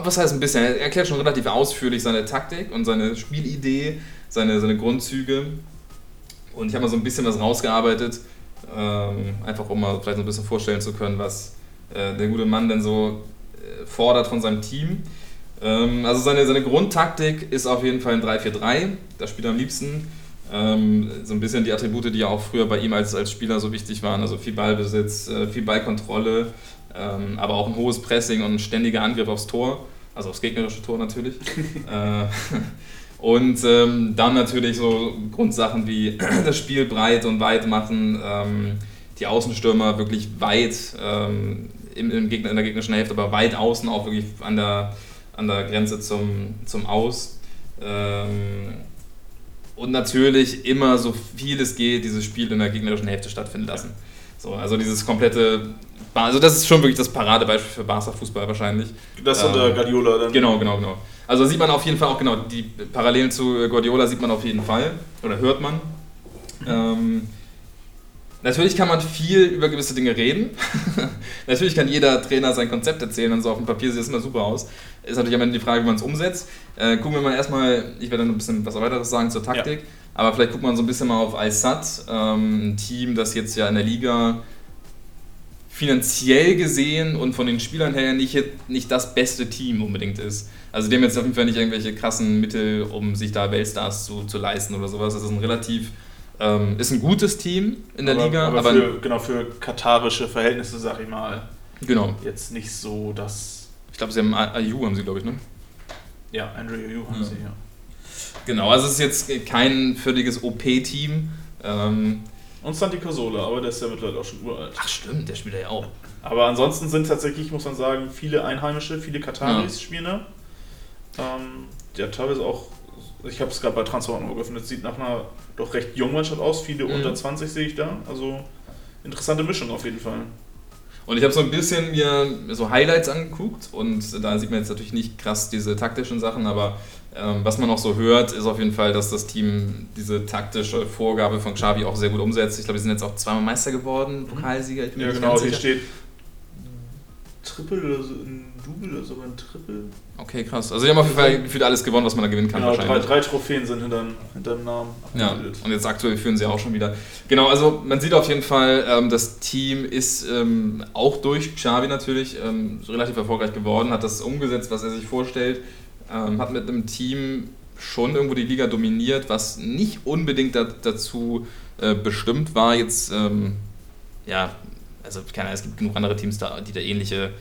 was heißt ein bisschen, er erklärt schon relativ ausführlich seine Taktik und seine Spielidee, seine, seine Grundzüge. Und ich habe mal so ein bisschen was rausgearbeitet, ähm, einfach um mal vielleicht so ein bisschen vorstellen zu können, was äh, der gute Mann denn so äh, fordert von seinem Team. Ähm, also seine, seine Grundtaktik ist auf jeden Fall ein 3-4-3. Das spielt er am liebsten. Ähm, so ein bisschen die Attribute, die ja auch früher bei ihm als, als Spieler so wichtig waren. Also viel Ballbesitz, äh, viel Ballkontrolle, ähm, aber auch ein hohes Pressing und ein ständiger Angriff aufs Tor. Also aufs gegnerische Tor natürlich. und ähm, dann natürlich so Grundsachen wie das Spiel breit und weit machen, ähm, die Außenstürmer wirklich weit ähm, im, im Gegner, in der gegnerischen Hälfte, aber weit außen auch wirklich an der an der Grenze zum, zum Aus. Ähm, und natürlich immer so viel es geht, dieses Spiel in der gegnerischen Hälfte stattfinden lassen. So, also dieses komplette, also das ist schon wirklich das Paradebeispiel für Barca-Fußball wahrscheinlich. Das ähm, unter Guardiola dann. Genau, genau, genau. Also sieht man auf jeden Fall auch, genau, die Parallelen zu Guardiola sieht man auf jeden Fall, oder hört man. Ähm, Natürlich kann man viel über gewisse Dinge reden. natürlich kann jeder Trainer sein Konzept erzählen und so auf dem Papier sieht es immer super aus. Ist natürlich am Ende die Frage, wie man es umsetzt. Äh, gucken wir mal erstmal, ich werde dann ein bisschen was weiteres sagen zur Taktik, ja. aber vielleicht guckt man so ein bisschen mal auf Al-Sad, ähm, ein Team, das jetzt ja in der Liga finanziell gesehen und von den Spielern her nicht, nicht das beste Team unbedingt ist. Also die haben jetzt auf jeden Fall nicht irgendwelche krassen Mittel, um sich da Weltstars zu, zu leisten oder sowas. Das ist ein relativ ähm, ist ein gutes Team in der aber, Liga. Aber, aber für, genau für katarische Verhältnisse, sag ich mal. Genau. Jetzt nicht so, dass. Ich glaube, sie haben Ayu, haben sie, glaube ich, ne? Ja, Andrew Ayu haben ja. sie, ja. Genau, also es ist jetzt kein völliges OP-Team. Ähm, und Santi Casola, aber der ist ja mittlerweile auch schon uralt. Ach stimmt, der spielt ja auch. Aber ansonsten sind tatsächlich, muss man sagen, viele Einheimische, viele Kataris ja. spielen da. Ähm, ja, teilweise auch ich habe es gerade bei Transformer geöffnet, sieht nach einer doch recht jungen Mannschaft aus, viele mhm. unter 20 sehe ich da. Also interessante Mischung auf jeden Fall. Und ich habe so ein bisschen mir so Highlights angeguckt und da sieht man jetzt natürlich nicht krass diese taktischen Sachen, aber was man auch so hört, ist auf jeden Fall, dass das Team diese taktische Vorgabe von Xavi auch sehr gut umsetzt. Ich glaube, wir sind jetzt auch zweimal Meister geworden, Pokalsieger. Ich bin ja, genau, hier steht Triple oder so, ein Double oder sogar ein Triple. Okay, krass. Also, die haben auf jeden Fall gefühlt alles gewonnen, was man da gewinnen kann. Genau, drei, drei, Trophäen sind hinter, hinter dem Namen. Ja, und jetzt aktuell führen sie auch schon wieder. Genau, also man sieht auf jeden Fall, ähm, das Team ist ähm, auch durch Xavi natürlich ähm, relativ erfolgreich geworden, hat das umgesetzt, was er sich vorstellt, ähm, hat mit einem Team schon irgendwo die Liga dominiert, was nicht unbedingt da, dazu äh, bestimmt war, jetzt, ähm, ja, also keine Ahnung, es gibt genug andere Teams, da, die da ähnliche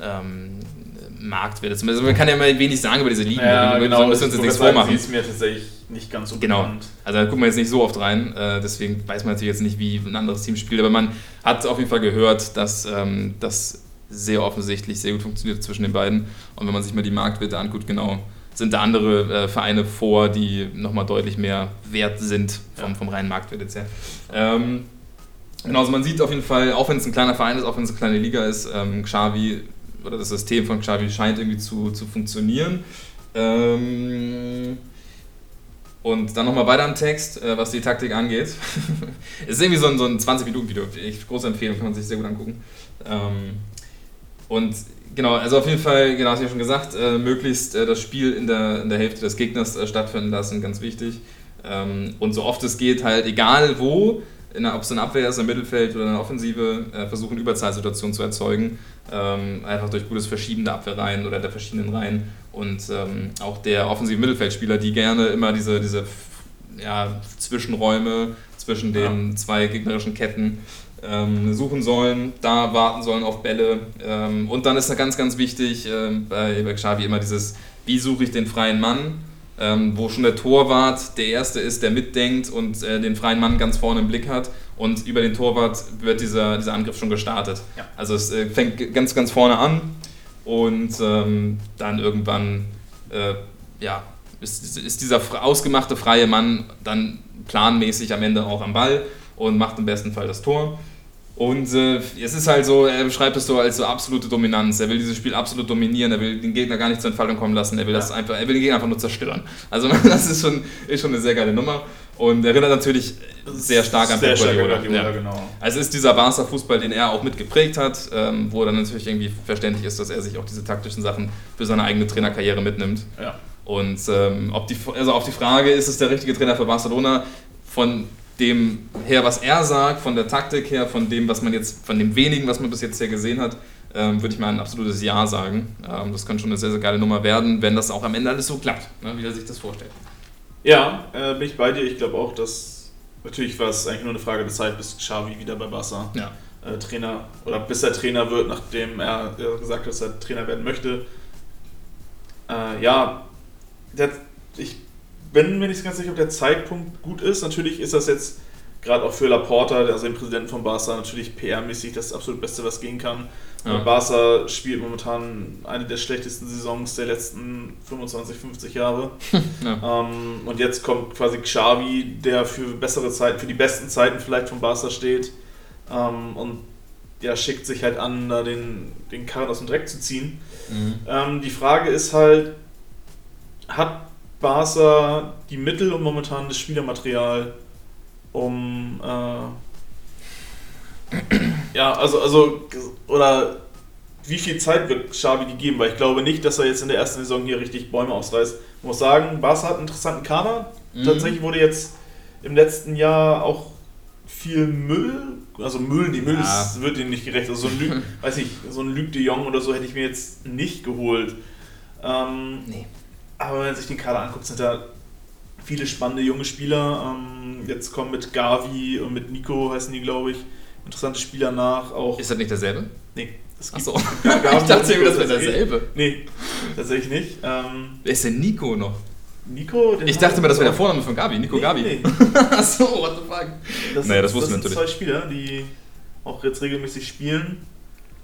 ähm, Marktwerte. Also man kann ja mal wenig sagen über diese Ligen. Ja, wir genau, müssen uns jetzt nichts vormachen. ist mir tatsächlich nicht ganz so genau. bekannt. Also da gucken wir jetzt nicht so oft rein, äh, deswegen weiß man natürlich jetzt nicht, wie ein anderes Team spielt, aber man hat auf jeden Fall gehört, dass ähm, das sehr offensichtlich sehr gut funktioniert zwischen den beiden. Und wenn man sich mal die Marktwerte anguckt, genau, sind da andere äh, Vereine vor, die nochmal deutlich mehr wert sind vom, vom reinen Marktwert jetzt her. Ähm, genau, also man sieht auf jeden Fall, auch wenn es ein kleiner Verein ist, auch wenn es eine kleine Liga ist, ähm, Xavi oder das System von Xavi scheint irgendwie zu, zu funktionieren. Ähm, und dann nochmal weiter im Text, äh, was die Taktik angeht. es ist irgendwie so ein, so ein 20-Minuten-Video. Große Empfehlung, kann man sich sehr gut angucken. Ähm, und genau, also auf jeden Fall, genau, hast du ja schon gesagt, äh, möglichst äh, das Spiel in der, in der Hälfte des Gegners äh, stattfinden lassen, ganz wichtig. Ähm, und so oft es geht, halt egal wo, ob es eine Abwehr ist, ein Mittelfeld oder eine Offensive, äh, versuchen Überzahlsituationen zu erzeugen. Ähm, einfach durch gutes Verschieben der Abwehrreihen oder der verschiedenen Reihen. Und ähm, auch der offensive Mittelfeldspieler, die gerne immer diese, diese ja, Zwischenräume zwischen den ja. zwei gegnerischen Ketten ähm, suchen sollen, da warten sollen auf Bälle. Ähm, und dann ist da ganz, ganz wichtig äh, bei, bei Xavi immer dieses, wie suche ich den freien Mann? ähm, wo schon der Torwart der Erste ist, der mitdenkt und äh, den freien Mann ganz vorne im Blick hat. Und über den Torwart wird dieser, dieser Angriff schon gestartet. Ja. Also es äh, fängt ganz, ganz vorne an und ähm, dann irgendwann äh, ja, ist, ist dieser ausgemachte freie Mann dann planmäßig am Ende auch am Ball und macht im besten Fall das Tor. Und äh, es ist halt so, er beschreibt es so als so absolute Dominanz. Er will dieses Spiel absolut dominieren, er will den Gegner gar nicht zur Entfaltung kommen lassen, er will, das einfach, er will den Gegner einfach nur zerstören. Also das ist schon, ist schon eine sehr geile Nummer und erinnert natürlich sehr stark an Pep Guardiola. Ja. genau. Also es ist dieser Barca-Fußball, den er auch mit geprägt hat, ähm, wo dann natürlich irgendwie verständlich ist, dass er sich auch diese taktischen Sachen für seine eigene Trainerkarriere mitnimmt. Ja. Und ähm, ob die, also auf die Frage, ist es der richtige Trainer für Barcelona, von dem her, was er sagt, von der Taktik her, von dem, was man jetzt, von dem wenigen, was man bis jetzt hier gesehen hat, ähm, würde ich mal ein absolutes Ja sagen. Ähm, das könnte schon eine sehr, sehr geile Nummer werden, wenn das auch am Ende alles so klappt, ne, wie er sich das vorstellt. Ja, äh, bin ich bei dir. Ich glaube auch, dass natürlich war es eigentlich nur eine Frage der Zeit, bis Xavi wieder bei Barca Ja. äh, Trainer oder bis er Trainer wird, nachdem er äh, gesagt hat, dass er Trainer werden möchte. Äh, ja, der, ich bin mir nicht ganz sicher, ob der Zeitpunkt gut ist. Natürlich ist das jetzt gerade auch für Laporta, also den Präsidenten von Barca, natürlich PR-mäßig das absolut Beste, was gehen kann. Ja. Barca spielt momentan eine der schlechtesten Saisons der letzten 25, 50 Jahre. Ja. Ähm, und jetzt kommt quasi Xavi, der für bessere Zeiten, für die besten Zeiten vielleicht von Barca steht. Ähm, und ja, schickt sich halt an, da den, den Karren aus dem Dreck zu ziehen. Mhm. Ähm, die Frage ist halt, hat Barca die Mittel und momentan das Spielermaterial, um äh, ja, also, also, oder wie viel Zeit wird Xavi die geben? Weil ich glaube nicht, dass er jetzt in der ersten Saison hier richtig Bäume ausreißt. Ich muss sagen, Barca hat einen interessanten Kader. Mhm. Tatsächlich wurde jetzt im letzten Jahr auch viel Müll, also Müll, die Müll Ja. ist, wird ihm nicht gerecht. Also so ein, Lü, weiß ich, so ein Luc de Jong oder so hätte ich mir jetzt nicht geholt. Ähm, Nee. Aber wenn man sich den Kader anguckt, sind da viele spannende junge Spieler. Ähm, jetzt kommen mit Gavi und mit Nico, heißen die, glaube ich, interessante Spieler nach. Auch, Ist das nicht derselbe? nee, es Achso. Ich dachte irgendwie, das wäre derselbe. Nee, tatsächlich nicht. Ähm, Wer ist denn Nico noch? Nico, Ich dachte mir, das wäre der Vorname von Gabi, Nico Nee, Gabi. nee. Achso, what the fuck. Das, Nee, das sind- wussten wir sind natürlich. zwei Spieler, die auch jetzt regelmäßig spielen.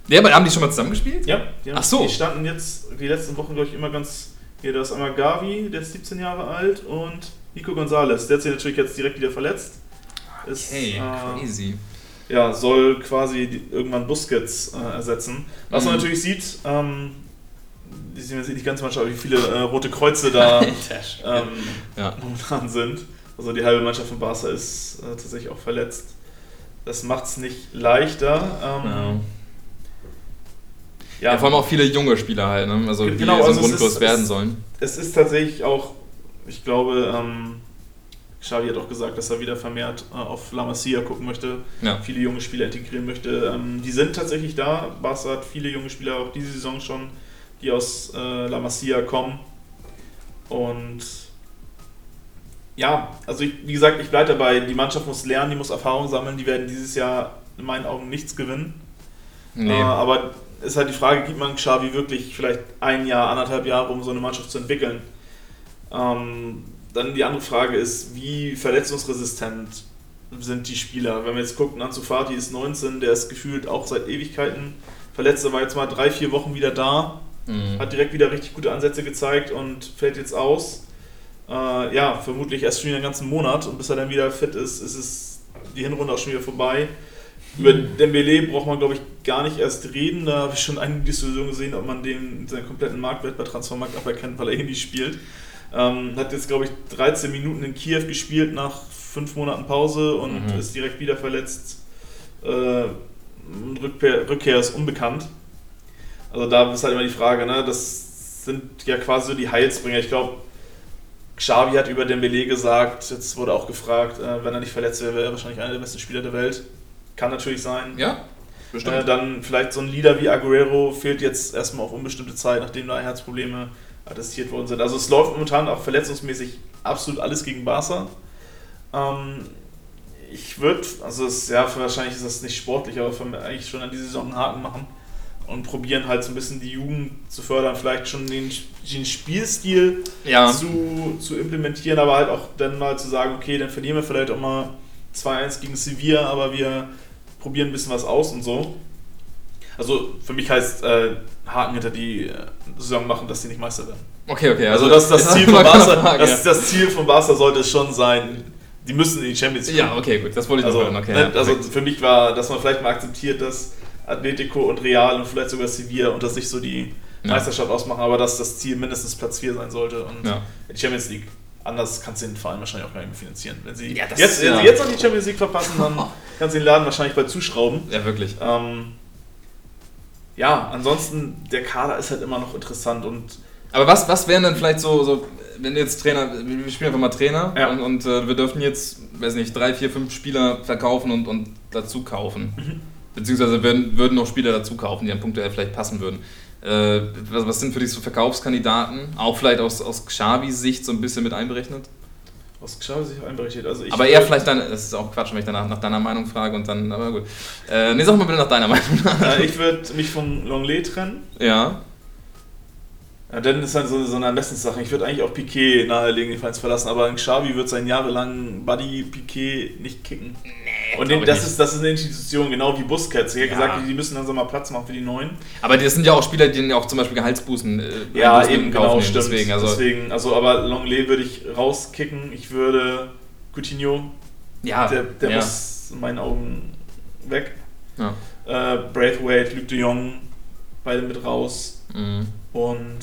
Ja, aber haben die schon mal zusammengespielt? Ja, die, haben, Ach so. die standen jetzt die letzten Wochen, glaube ich, immer ganz. Hier, da ist einmal Gavi, der ist 17 Jahre alt, und Nico Gonzalez. Der hat sich natürlich jetzt direkt wieder verletzt. Ist, Hey, äh, crazy. ja, soll quasi die, irgendwann Busquets äh, ersetzen. Was man Mhm. natürlich sieht, ähm, die sehen jetzt nicht ganz manchmal, wie viele äh, rote Kreuze da ähm, Ja. momentan sind. Also die halbe Mannschaft von Barca ist äh, tatsächlich auch verletzt. Das macht es nicht leichter. Ähm, Ja. vor allem auch viele junge Spieler halt, ne? also die Genau, so also es grundlos ist- werden sollen. es ist tatsächlich auch, ich glaube, ähm, Xavi hat auch gesagt, dass er wieder vermehrt äh, auf La Masia gucken möchte, Ja. viele junge Spieler integrieren möchte. Ähm, die sind tatsächlich da. Barca hat viele junge Spieler auch diese Saison schon, die aus äh, La Masia kommen. Und ja, also ich, wie gesagt, ich bleibe dabei. Die Mannschaft muss lernen, die muss Erfahrung sammeln. Die werden dieses Jahr in meinen Augen nichts gewinnen. Nee. Äh, aber ist halt die Frage, gibt man Xavi wirklich vielleicht ein Jahr, anderthalb Jahre, um so eine Mannschaft zu entwickeln? Ähm, dann die andere Frage ist, wie verletzungsresistent sind die Spieler? Wenn wir jetzt gucken, Ansu Fati ist 19, der ist gefühlt auch seit Ewigkeiten verletzt, er war jetzt mal drei, vier Wochen wieder da, Mhm. hat direkt wieder richtig gute Ansätze gezeigt und fällt jetzt aus. Äh, ja, vermutlich erst schon wieder einen ganzen Monat und bis er dann wieder fit ist, ist es die Hinrunde auch schon wieder vorbei. Über Dembele braucht man, glaube ich, gar nicht erst reden. Da habe ich schon eine Diskussion gesehen, ob man dem seinen kompletten Marktwert bei Transfermarkt aberkennt, weil er Handy spielt. Ähm, hat jetzt, glaube ich, 13 Minuten in Kiew gespielt nach fünf Monaten Pause und Mhm. ist direkt wieder verletzt. Äh, Rückkehr, Rückkehr ist unbekannt. Also da ist halt immer die Frage, ne? das sind ja quasi so die Heilsbringer. Ich glaube, Xavi hat über Dembele gesagt, jetzt wurde auch gefragt, äh, wenn er nicht verletzt wäre, wäre er wahrscheinlich einer der besten Spieler der Welt. Kann natürlich sein. Ja, bestimmt. Äh, dann vielleicht so ein Leader wie Aguero fehlt jetzt erstmal auf unbestimmte Zeit, nachdem da Herzprobleme attestiert worden sind. Also es läuft momentan auch verletzungsmäßig absolut alles gegen Barca. Ähm, ich würde, also es, ja, wahrscheinlich ist das nicht sportlich, aber eigentlich schon an die Saison einen Haken machen und probieren halt so ein bisschen die Jugend zu fördern, vielleicht schon den, den Spielstil ja. zu, zu implementieren, aber halt auch dann mal zu sagen, okay, dann verlieren wir vielleicht auch mal 2-1 gegen Sevilla, aber wir probieren ein bisschen was aus und so. Also für mich heißt äh, Haken hinter die äh, Saison machen, dass sie nicht Meister werden. Okay, okay. Also das, das, Ziel, von Barca, Frage, das, das Ziel von Barca sollte es schon sein, die müssen in die Champions League. Ja, okay, gut, das wollte ich Also, noch. Okay, ne, ja, also für mich war, dass man vielleicht mal akzeptiert, dass Atletico und Real und vielleicht sogar Sevilla unter sich so die Ja. Meisterschaft ausmachen, aber dass das Ziel mindestens Platz 4 sein sollte und Ja. die Champions League. Anders kannst du den Verein wahrscheinlich auch gar nicht mehr finanzieren. Wenn sie, Ja, jetzt, wenn ja. sie jetzt noch die Champions League verpassen, dann kannst du den Laden wahrscheinlich bald zuschrauben. ja, wirklich. Ähm, ja, ansonsten, der Kader ist halt immer noch interessant und Aber was, was wären denn vielleicht so, so, wenn jetzt Trainer, wir spielen einfach mal Trainer Ja. und, und äh, wir dürften jetzt, weiß nicht, drei, vier, fünf Spieler verkaufen und, und dazu kaufen. Mhm. Beziehungsweise würden, würden noch Spieler dazu kaufen, die dann punktuell vielleicht passen würden. Äh, was, was sind für dich so Verkaufskandidaten? Auch vielleicht aus, aus Xavis Sicht so ein bisschen mit einberechnet? aus Xavi sich einberechnet. Also ich aber eher vielleicht dann, das ist auch Quatsch, wenn ich danach nach deiner Meinung frage und dann, aber gut. Äh, nee, sag mal bitte nach deiner Meinung. Äh, ich würde mich von Longley trennen. ja. Ja, dann ist halt so, so eine Ermessenssache. Ich würde eigentlich auch Piquet nahelegen, den Verein zu verlassen, aber ein Xavi wird seinen jahrelangen Buddy Piquet nicht kicken. Und den, das, nicht. ist, das ist eine Institution, genau wie Busquets. Ich habe Ja. gesagt, die müssen dann so mal Platz machen für die Neuen. Aber das sind ja auch Spieler, die ja auch zum Beispiel Gehaltsbußen äh, Ja, Einbußen eben genau, nehmen. stimmt. Deswegen, also, Deswegen, also aber Longley würde ich rauskicken. Ich würde Coutinho, ja, der, der ja. muss in meinen Augen weg. Ja. Äh, Braithwaite, Luc de Jong, beide mit raus. Mhm. Und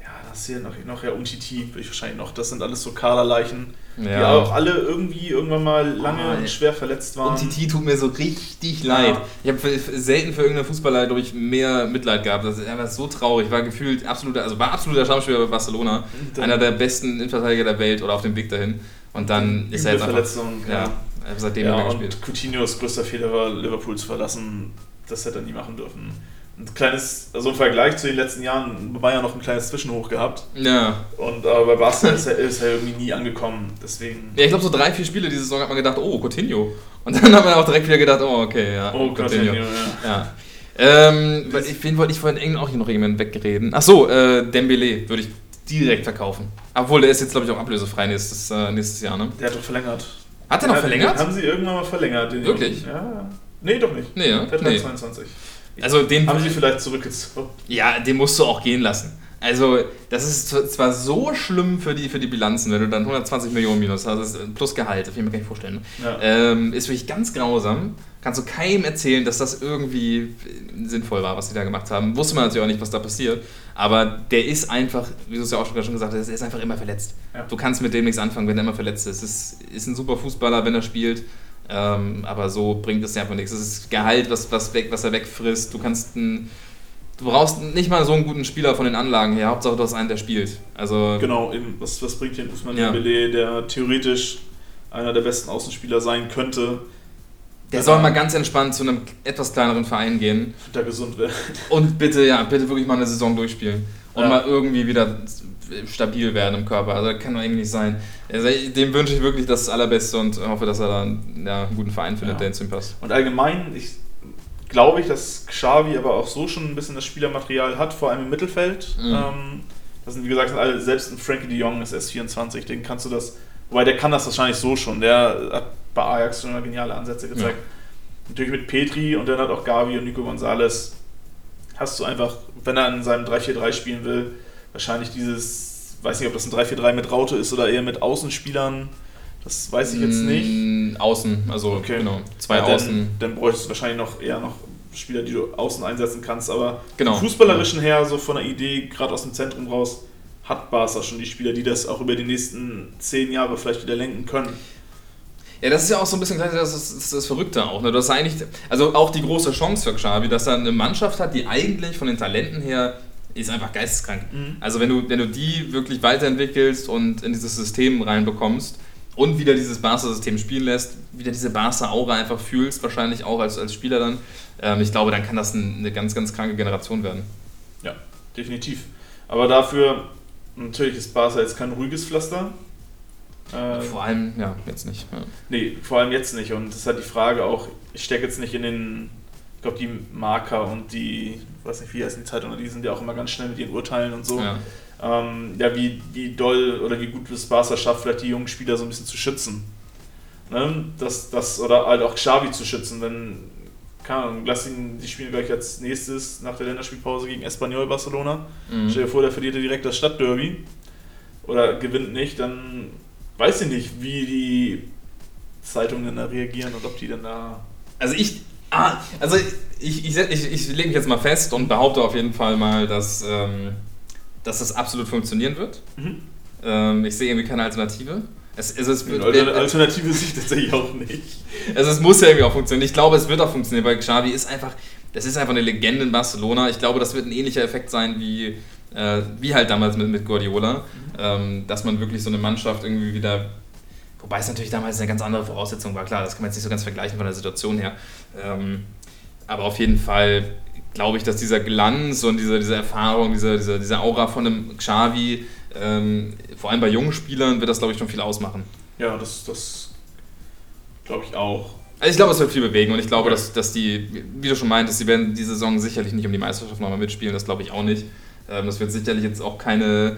ja, das hier noch, noch ja Umtiti, würde ich wahrscheinlich noch. Das sind alles so Kaderleichen, die Ja. auch alle irgendwie irgendwann mal lange Ah, und schwer verletzt waren. Und Titi tut mir so richtig Ja. leid. Ich habe selten für irgendeinen Fußballer, glaube ich, mehr Mitleid gehabt. Das ist einfach so traurig. War gefühlt absoluter, also war absoluter Stammspieler bei Barcelona. Dann Einer der besten Innenverteidiger der Welt oder auf dem Weg dahin. Und dann ist er jetzt einfach, Verletzung, ja, ja. seitdem ja, nicht mehr gespielt. und Coutinhos größter Fehler war, Liverpool zu verlassen. Das hätte er nie machen dürfen. Ein kleines, also im Vergleich zu den letzten Jahren, Bayern noch ein kleines Zwischenhoch gehabt. Ja. Und aber bei Barca ist er, ist er irgendwie nie angekommen. Deswegen. ja, ich glaube, so drei, vier Spiele diese Saison hat man gedacht, oh, Coutinho. Und dann hat man auch direkt wieder gedacht, oh, okay, ja. Oh, Coutinho, ja. Ja. Ähm, weil ich, wen wollte ich vorhin irgend- auch hier noch jemanden wegreden? Ach so, äh, Dembele würde ich direkt verkaufen. Obwohl, der ist jetzt, glaube ich, auch ablösefrei nächstes, äh, nächstes Jahr, ne? Der hat doch verlängert. Hat er noch Ja, verlängert? Haben sie irgendwann mal verlängert. Den Wirklich? Jungen. Ja. Nee, doch nicht. Nee, ja? Der hat Nee. 22. Also den, Haben sie vielleicht zurückgezogen. ja, den musst du auch gehen lassen. Also, das ist zw- zwar so schlimm für die, für die Bilanzen, wenn du dann 120 Millionen minus hast, ist plus Gehalt, das will ich mir vorstellen. Ja. Ähm, ist wirklich ganz grausam. Kannst du keinem erzählen, dass das irgendwie sinnvoll war, was sie da gemacht haben. Wusste man natürlich auch nicht, was da passiert. Aber der ist einfach, wie du es ja auch schon gesagt hast, der ist einfach immer verletzt. Ja. Du kannst mit dem nichts anfangen, wenn er immer verletzt ist. Es ist, ist ein super Fußballer, wenn er spielt. Ähm, aber so bringt es dir einfach nichts. Es ist Gehalt, was, was, weg, was er wegfrisst. Du kannst einen, Du brauchst nicht mal so einen guten Spieler von den Anlagen her. Hauptsache, du hast einen, der spielt. Also, Genau, eben, was, was bringt den Usman Ja. Dembele, der theoretisch einer der besten Außenspieler sein könnte, der soll mal ganz entspannt zu einem etwas kleineren Verein gehen. da gesund wird. Und bitte, ja, bitte wirklich mal eine Saison durchspielen. Und Ja. mal irgendwie wieder stabil werden im Körper. Also das kann doch irgendwie nicht sein. Also, dem wünsche ich wirklich das Allerbeste und hoffe, dass er dann ja, einen guten Verein findet, Ja. der zu ihm passt. Und allgemein, ich glaube ich, dass Xavi aber auch so schon ein bisschen das Spielermaterial hat, vor allem im Mittelfeld. Mhm. Ähm, das sind, wie gesagt, sind alle, selbst ein Frankie de Jong ist erst 24, den kannst du das, wobei der kann das wahrscheinlich so schon, der hat bei Ajax schon mal geniale Ansätze gezeigt. Natürlich mit Petri und dann hat auch Gavi und Nico Gonzalez hast du einfach, wenn er in seinem 3-4-3 spielen will, wahrscheinlich dieses, weiß nicht, ob das ein 3-4-3 mit Raute ist oder eher mit Außenspielern, das weiß ich jetzt nicht. Mm, Außen, also Okay. genau. Zwei Ja, dann, Außen. Dann bräuchtest du wahrscheinlich noch eher noch Spieler, die du außen einsetzen kannst, aber Genau. vom fußballerischen her, so von der Idee, gerade aus dem Zentrum raus, hat Barca schon die Spieler, die das auch über die nächsten zehn Jahre vielleicht wieder lenken können. Ja, das ist ja auch so ein bisschen das, das, das Verrückte auch. Ne? Das ist eigentlich, also auch die große Chance für Xavi, dass er eine Mannschaft hat, die eigentlich von den Talenten her ist einfach geisteskrank. Mhm. Also wenn du, wenn du die wirklich weiterentwickelst und in dieses System reinbekommst und wieder dieses Barca-System spielen lässt, wieder diese Barca-Aura einfach fühlst, wahrscheinlich auch als, als Spieler dann, ähm, ich glaube, dann kann das ein, eine ganz, ganz kranke Generation werden. Ja, definitiv. Aber dafür, natürlich ist Barca jetzt kein ruhiges Pflaster. Äh, Vor allem, ja, jetzt nicht. Ja. Nee, vor allem jetzt nicht. Und das ist halt die Frage auch, ich stecke jetzt nicht in den, ich glaube, die Marker und die, ich weiß nicht, wie heißen die Zeitungen, die sind ja auch immer ganz schnell mit ihren Urteilen und so. Ja. ähm, ja, wie, wie doll oder wie gut das Barca schafft, vielleicht die jungen Spieler so ein bisschen zu schützen. Ne? Das, das, oder halt auch Xavi zu schützen, wenn, keine Ahnung, lass ihn, die spielen gleich als nächstes nach der Länderspielpause gegen Espanyol Barcelona. Mhm. Stell dir vor, der verliert dir direkt das Stadtderby oder gewinnt nicht, dann weiß ich nicht, wie die Zeitungen da reagieren und ob die dann da. Also ich, ah, also ich, ich, ich, ich lege mich jetzt mal fest und behaupte auf jeden Fall mal, dass, ähm, dass das absolut funktionieren wird. Mhm. Ähm, ich sehe irgendwie keine Alternative. Es, es, es wird, Eine Alternative sehe ich tatsächlich auch nicht. Also es muss ja irgendwie auch funktionieren. Ich glaube, es wird auch funktionieren, weil Xavi ist einfach, das ist einfach eine Legende in Barcelona. Ich glaube, das wird ein ähnlicher Effekt sein wie, äh, wie halt damals mit, mit Guardiola, ähm, dass man wirklich so eine Mannschaft irgendwie wieder, wobei es natürlich damals eine ganz andere Voraussetzung war, klar, das kann man jetzt nicht so ganz vergleichen von der Situation her. Ähm, aber auf jeden Fall glaube ich, dass dieser Glanz und diese, diese Erfahrung, diese, diese, diese Aura von einem Xavi, ähm, vor allem bei jungen Spielern, wird das, glaube ich, schon viel ausmachen. Ja, das, das glaube ich auch. Also ich glaube, es wird viel bewegen und ich glaube, dass, dass die, wie du schon meintest, die werden die Saison sicherlich nicht um die Meisterschaft nochmal mitspielen, das glaube ich auch nicht. Ähm, das wird sicherlich jetzt auch keine.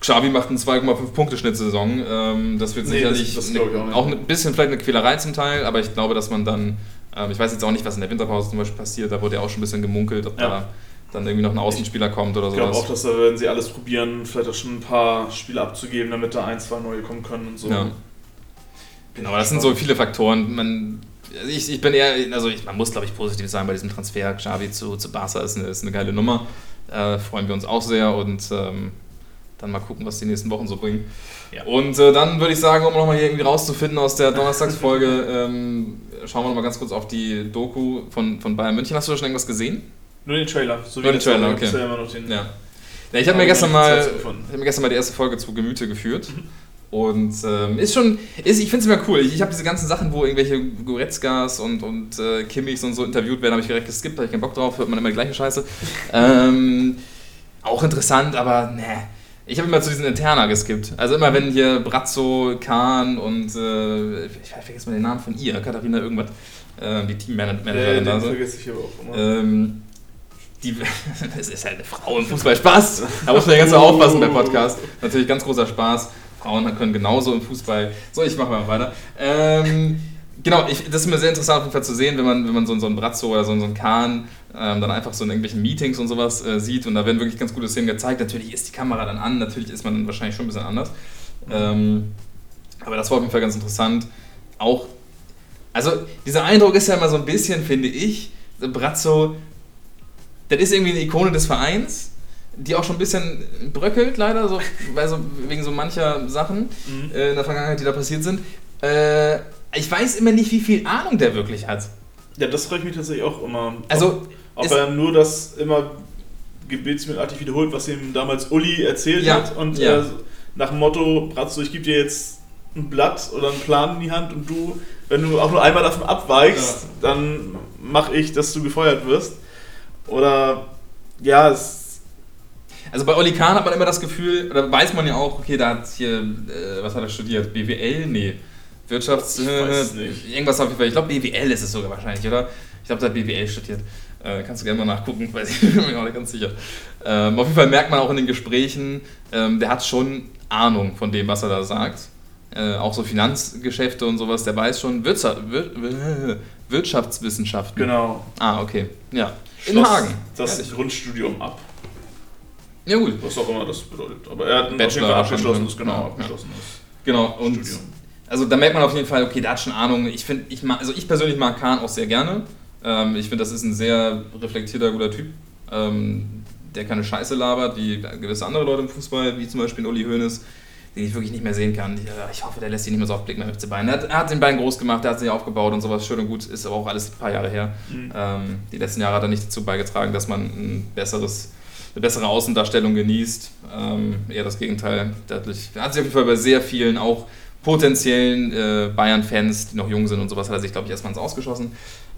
Xavi macht einen 2,5 Punkte Schnitt-Saison. Ähm, das wird Nee, sicherlich das- das ich auch eine, nicht. auch ein bisschen vielleicht eine Quälerei zum Teil, aber ich glaube, dass man dann, ähm, ich weiß jetzt auch nicht, was in der Winterpause zum Beispiel passiert, da wurde ja auch schon ein bisschen gemunkelt, ob Ja. da dann irgendwie noch ein Außenspieler kommt oder Ich glaube sowas. auch, dass da werden sie alles probieren, vielleicht auch schon ein paar Spiele abzugeben, damit da ein, zwei neue kommen können und so. Ja. Genau, das sind so viele Faktoren. Man, also ich, ich bin eher, also ich, man muss glaube ich positiv sein bei diesem Transfer. Xavi zu, zu Barca ist eine, ist eine geile Nummer. Äh, freuen wir uns auch sehr und ähm, dann mal gucken, was die nächsten Wochen so bringen. Ja. Und äh, dann würde ich sagen, um nochmal hier irgendwie rauszufinden aus der Donnerstagsfolge, ähm, schauen wir nochmal ganz kurz auf die Doku von, von Bayern München. Hast du da schon irgendwas gesehen? Nur den Trailer. So Nur den Trailer, okay. den, Ja. ja ich habe mir, gestern mal- hab mir gestern mal die erste Folge zu Gemüte geführt. Und ähm, ist schon, ist, ich finde es immer cool. Ich, ich habe diese ganzen Sachen, wo irgendwelche Goretzkas und, und äh, Kimmichs und so interviewt werden, habe ich direkt geskippt, habe ich keinen Bock drauf, hört man immer die gleiche Scheiße. Ähm, auch interessant, aber ne. Ich habe immer zu diesen Interna geskippt. Also immer wenn hier Brazzo, Kahn und äh, ich vergesse mal den Namen von ihr, Katharina irgendwas, äh, die Teammanagerin da sind. vergesse ich aber auch immer. Ähm, die, es ist halt eine Frau im Fußball. Spaß! Da muss man ja ganz so aufpassen beim Podcast. Natürlich ganz großer Spaß. Frauen können genauso im Fußball. So, ich mache mal weiter. Ähm, genau, ich, das ist mir sehr interessant auf jeden Fall zu sehen, wenn man, wenn man so, so einen Brazzo oder so, so einen Kahn ähm, dann einfach so in irgendwelchen Meetings und sowas äh, sieht und da werden wirklich ganz gute Szenen gezeigt. Natürlich ist die Kamera dann an, natürlich ist man dann wahrscheinlich schon ein bisschen anders. Ähm, aber das war auf jeden Fall ganz interessant. Auch, also dieser Eindruck ist ja immer so ein bisschen, finde ich, Brazzo, das ist irgendwie eine Ikone des Vereins, die auch schon ein bisschen bröckelt, leider, so, weil so, wegen so mancher Sachen Mhm. äh, in der Vergangenheit, die da passiert sind. Äh, ich weiß immer nicht, wie viel Ahnung der wirklich hat. Ja, das frage ich mich tatsächlich auch immer. Also, ob, er nur das immer gebetsmühlenartig wiederholt, was ihm damals Uli erzählt Ja, hat und ja. äh, nach dem Motto, Bratzo, ich gebe dir jetzt ein Blatt oder einen Plan in die Hand und du, wenn du auch nur einmal davon abweichst, dann mache ich, dass du gefeuert wirst. Oder ja, es Also bei Oli Kahn hat man immer das Gefühl, oder weiß man ja auch, okay, da hat hier, äh, was hat er studiert? BWL? Nee. Wirtschafts... Ich Äh. Irgendwas auf jeden Fall. Ich glaube, BWL ist es sogar wahrscheinlich, oder? Ich glaube, der hat BWL studiert. Äh, kannst du gerne mal nachgucken, weiß ich bin mir auch nicht ganz sicher. Ähm, auf jeden Fall merkt man auch in den Gesprächen, ähm, der hat schon Ahnung von dem, was er da sagt. Äh, auch so Finanzgeschäfte und sowas, der weiß schon Wirtschaft, Wir, Wir- Wirtschaftswissenschaften. genau. Ah, okay. Ja. In schloss Hagen. das Ehrlich. Grundstudium ab. Ja, gut. Was auch immer das bedeutet. Aber er hat ein Bachelor auf jeden Fall abgeschlossenes, wahrscheinlich. genau, Ja, abgeschlossenes Genau. Und Studium. Also da merkt man auf jeden Fall, okay, der hat schon Ahnung. Ich finde, ich mag, also ich persönlich mag Kahn auch sehr gerne. Ähm, ich finde, das ist ein sehr reflektierter, guter Typ, ähm, der keine Scheiße labert, wie gewisse andere Leute im Fußball, wie zum Beispiel Uli Hoeneß, den ich wirklich nicht mehr sehen kann. Ich, hoffe, der lässt sich nicht mehr so aufblicken beim FC Bayern. Er hat, er hat den Bein groß gemacht, er hat sich aufgebaut und sowas, schön und gut, ist aber auch alles ein paar Jahre her. Mhm. Ähm, die letzten Jahre hat er nicht dazu beigetragen, dass man ein besseres, eine bessere Außendarstellung genießt. Ähm, eher das Gegenteil. Er hat sich auf jeden Fall bei sehr vielen, auch potenziellen äh, Bayern-Fans, die noch jung sind und sowas, hat er sich, glaube ich, erstmal ins Ausgeschossen.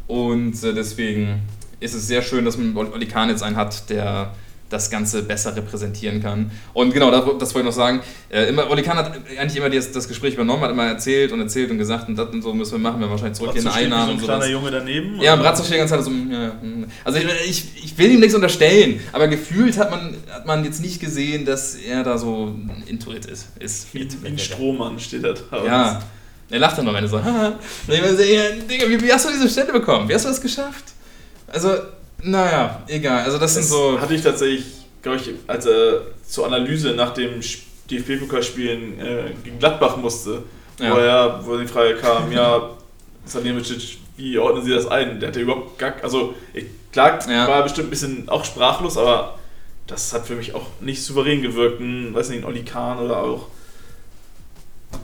Und äh, deswegen ist es sehr schön, dass man Oli Kahn jetzt einen hat, der das Ganze besser repräsentieren kann. Und genau, das, das wollte ich noch sagen. Äh, immer, Oli Kahn hat eigentlich immer das, das Gespräch übernommen, hat immer erzählt und erzählt und gesagt, und das und so müssen wir machen, wir haben wahrscheinlich wie Einnahmen so und ein sowas. kleiner Junge daneben. Ja? Bratzo steht die ganze Zeit so, mm, ja, ja, mm. Also ich, ich, ich will ihm nichts unterstellen, aber gefühlt hat man, hat man jetzt nicht gesehen, dass er da so ein Intuit ist. ist Wie, wie ein Strohmann steht er da. Ja. Er lacht dann noch, wenn er so, haha. Und ich meine so, ja, Digga, wie, wie hast du diese Stelle bekommen? Wie hast du das geschafft? Also, naja, egal. Also das sind Das so... hatte ich tatsächlich, glaube ich, als er zur Analyse nach dem DFB-Pokalspielen äh, gegen Gladbach musste, Ja. wo, er, wo die Frage kam, ja, Salihamidzic, wie ordnen Sie das ein? Der hatte überhaupt gar, also ich, klar, Ja. war bestimmt ein bisschen auch sprachlos, aber das hat für mich auch nicht souverän gewirkt. Ein, weiß nicht, ein Oli Kahn oder auch,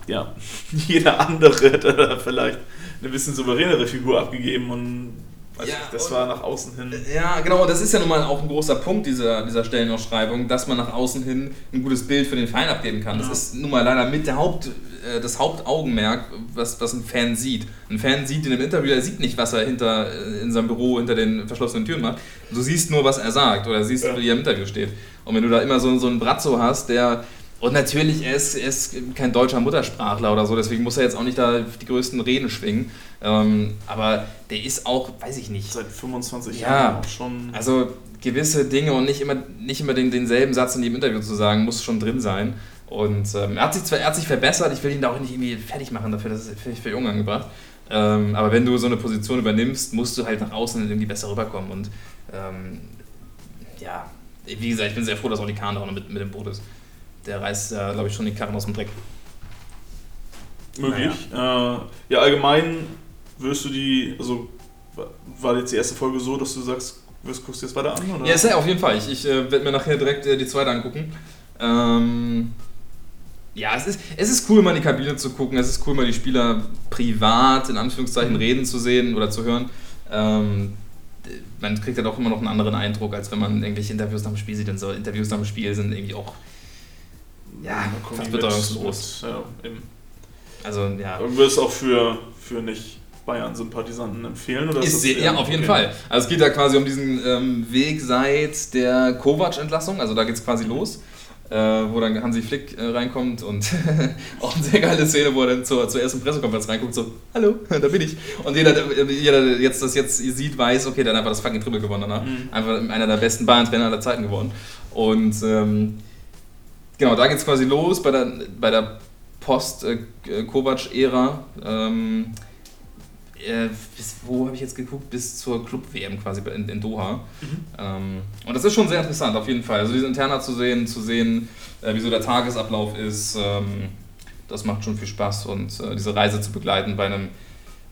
ja, jeder andere hätte da vielleicht eine bisschen souveränere Figur abgegeben und weiß Ja, nicht, das und- war nach außen hin. Ja, genau, und das ist ja nun mal auch ein großer Punkt dieser, dieser Stellenausschreibung, dass man nach außen hin ein gutes Bild für den Verein abgeben kann. Das Ja. ist nun mal leider mit der Haupt, äh, das Hauptaugenmerk, was, was ein Fan sieht. Ein Fan sieht in einem Interview, er sieht nicht, was er hinter, äh, in seinem Büro hinter den verschlossenen Türen macht. Du siehst nur, was er sagt oder siehst, Ja. wie er im Interview steht. Und wenn du da immer so, so einen Brazzo hast, der und natürlich, er ist, er ist kein deutscher Muttersprachler oder so, deswegen muss er jetzt auch nicht da die größten Reden schwingen. Ähm, aber der ist auch, weiß ich nicht, Seit 25 Ja. Jahren auch schon. also gewisse Dinge und nicht immer, nicht immer den, denselben Satz in jedem Interview zu sagen, muss schon drin sein. Und ähm, er, hat sich zwar, er hat sich verbessert, ich will ihn da auch nicht irgendwie fertig machen dafür, das ist völlig, völlig unangebracht. Ähm, aber wenn du so eine Position übernimmst, musst du halt nach außen irgendwie besser rüberkommen. Und ähm, ja, wie gesagt, ich bin sehr froh, dass Oli Kahn da auch noch mit, mit dem Boot ist. Der reißt, äh, glaube ich, schon die Karren aus dem Dreck. möglich. Äh, ja, allgemein wirst du die, also wa- war jetzt die erste Folge so, dass du sagst, wirst, guckst du jetzt weiter an? Oder? Ja, sehr, auf jeden Fall. Ich, ich äh, werde mir nachher direkt äh, die zweite angucken. Ähm, ja, es ist, es ist cool, mal in die Kabine zu gucken. Es ist cool, mal die Spieler privat, in Anführungszeichen, reden zu sehen oder zu hören. Ähm, man kriegt ja doch immer noch einen anderen Eindruck, als wenn man irgendwelche Interviews nach dem Spiel sieht. Und so Interviews nach dem Spiel sind irgendwie auch, ja, Dann fast bedeutungslos. mit, Ja, eben. Also, ja. Und würdest du auch für, für nicht Bayern-Sympathisanten empfehlen? Oder Ist das sehr, ja, auf jeden okay. Fall. Also es geht da quasi um diesen ähm, Weg seit der Kovac-Entlassung, also da geht es quasi los, äh, wo dann Hansi Flick äh, reinkommt und auch eine sehr geile Szene, wo er dann zur, zur ersten Pressekonferenz reinguckt, so, hallo, da bin ich. Und jeder, der jeder, der jetzt das jetzt sieht, weiß, okay, hat einfach das fucking Triple gewonnen danach. Mhm. Einfach einer der besten Bayern-Trainer aller Zeiten geworden. Und ähm, genau, da geht es quasi los bei der, bei der Post-Kovac-Ära. Ähm, äh, bis wo habe ich jetzt geguckt? Bis zur Club-WM quasi in, in Doha. Ähm, und das ist schon sehr interessant, auf jeden Fall. Also diese Interna zu sehen, zu sehen, äh, wie so der Tagesablauf ist, ähm, das macht schon viel Spaß. Und äh, diese Reise zu begleiten bei einem,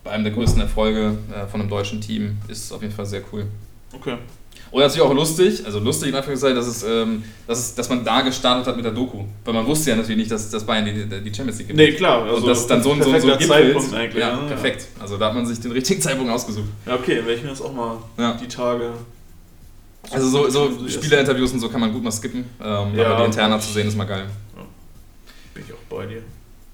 bei einem der größten Erfolge äh, von einem deutschen Team ist auf jeden Fall sehr cool. Okay. Und natürlich auch lustig, also lustig in Anführungszeichen, dass, es, ähm, dass, es, dass man da gestartet hat mit der Doku. Weil man wusste ja natürlich nicht, dass, dass Bayern die, die Champions League Nee, klar. und das ist dann so ein, so so Gipfel. Zeitpunkt eigentlich. Ja, ne? perfekt. Also da hat man sich den richtigen Zeitpunkt ausgesucht. Ja, okay, werde ich mir das auch mal Ja. die Tage. Also so, so Also Spielerinterviews und so kann man gut mal skippen. Ähm, Ja, aber die Interna und- zu sehen ist mal geil. Bin ich auch bei dir.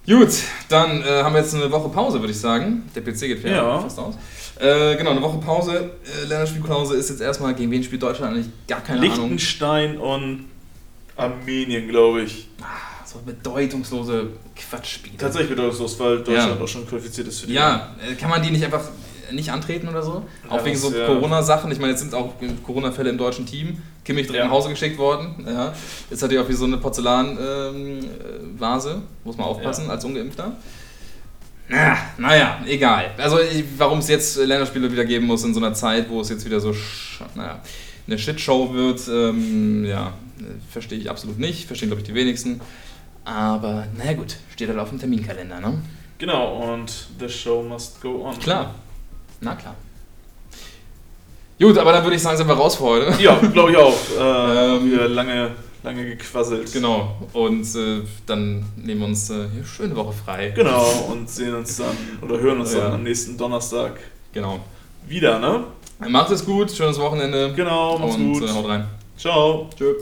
Gut, dann äh, haben wir jetzt eine Woche Pause, würde ich sagen. Der PC geht fair Ja. fast aus. Äh, genau, eine Woche Pause. Äh, Länderspielpause ist jetzt erstmal, gegen wen spielt Deutschland eigentlich? Gar keine Ahnung. Liechtenstein und Armenien, glaube ich. So bedeutungslose Quatschspiele. Tatsächlich bedeutungslos, weil Deutschland Ja. auch schon qualifiziert ist für die. Ja, äh, kann man die nicht einfach nicht antreten oder so? Ja, auch wegen so ja. Corona-Sachen. Ich meine, jetzt sind auch Corona-Fälle im deutschen Team. Kimmich direkt nach Hause geschickt worden. Ja. Ist natürlich auch wie so eine Porzellan-Vase. Muss man aufpassen als Ungeimpfter. Na, naja, egal. Also, warum es jetzt Länderspiele wieder geben muss in so einer Zeit, wo es jetzt wieder so naja, eine Shitshow wird, ähm, ja, äh, verstehe ich absolut nicht. Verstehen, glaube ich, die wenigsten. Aber, naja, gut, steht halt auf dem Terminkalender, ne? Genau, und the show must go on. Klar. Na klar. Gut, aber dann würde ich sagen, sind wir raus für heute. Ja, glaube ich auch. Äh, Ähm, wieder lange, lange gequasselt. Genau. Und äh, dann nehmen wir uns äh, hier schöne Woche frei. Genau, und sehen uns dann oder hören uns Ja. dann am nächsten Donnerstag Genau. wieder, ne? Macht es gut, schönes Wochenende. Genau, macht's und gut. Äh, haut rein. Ciao. Tschö.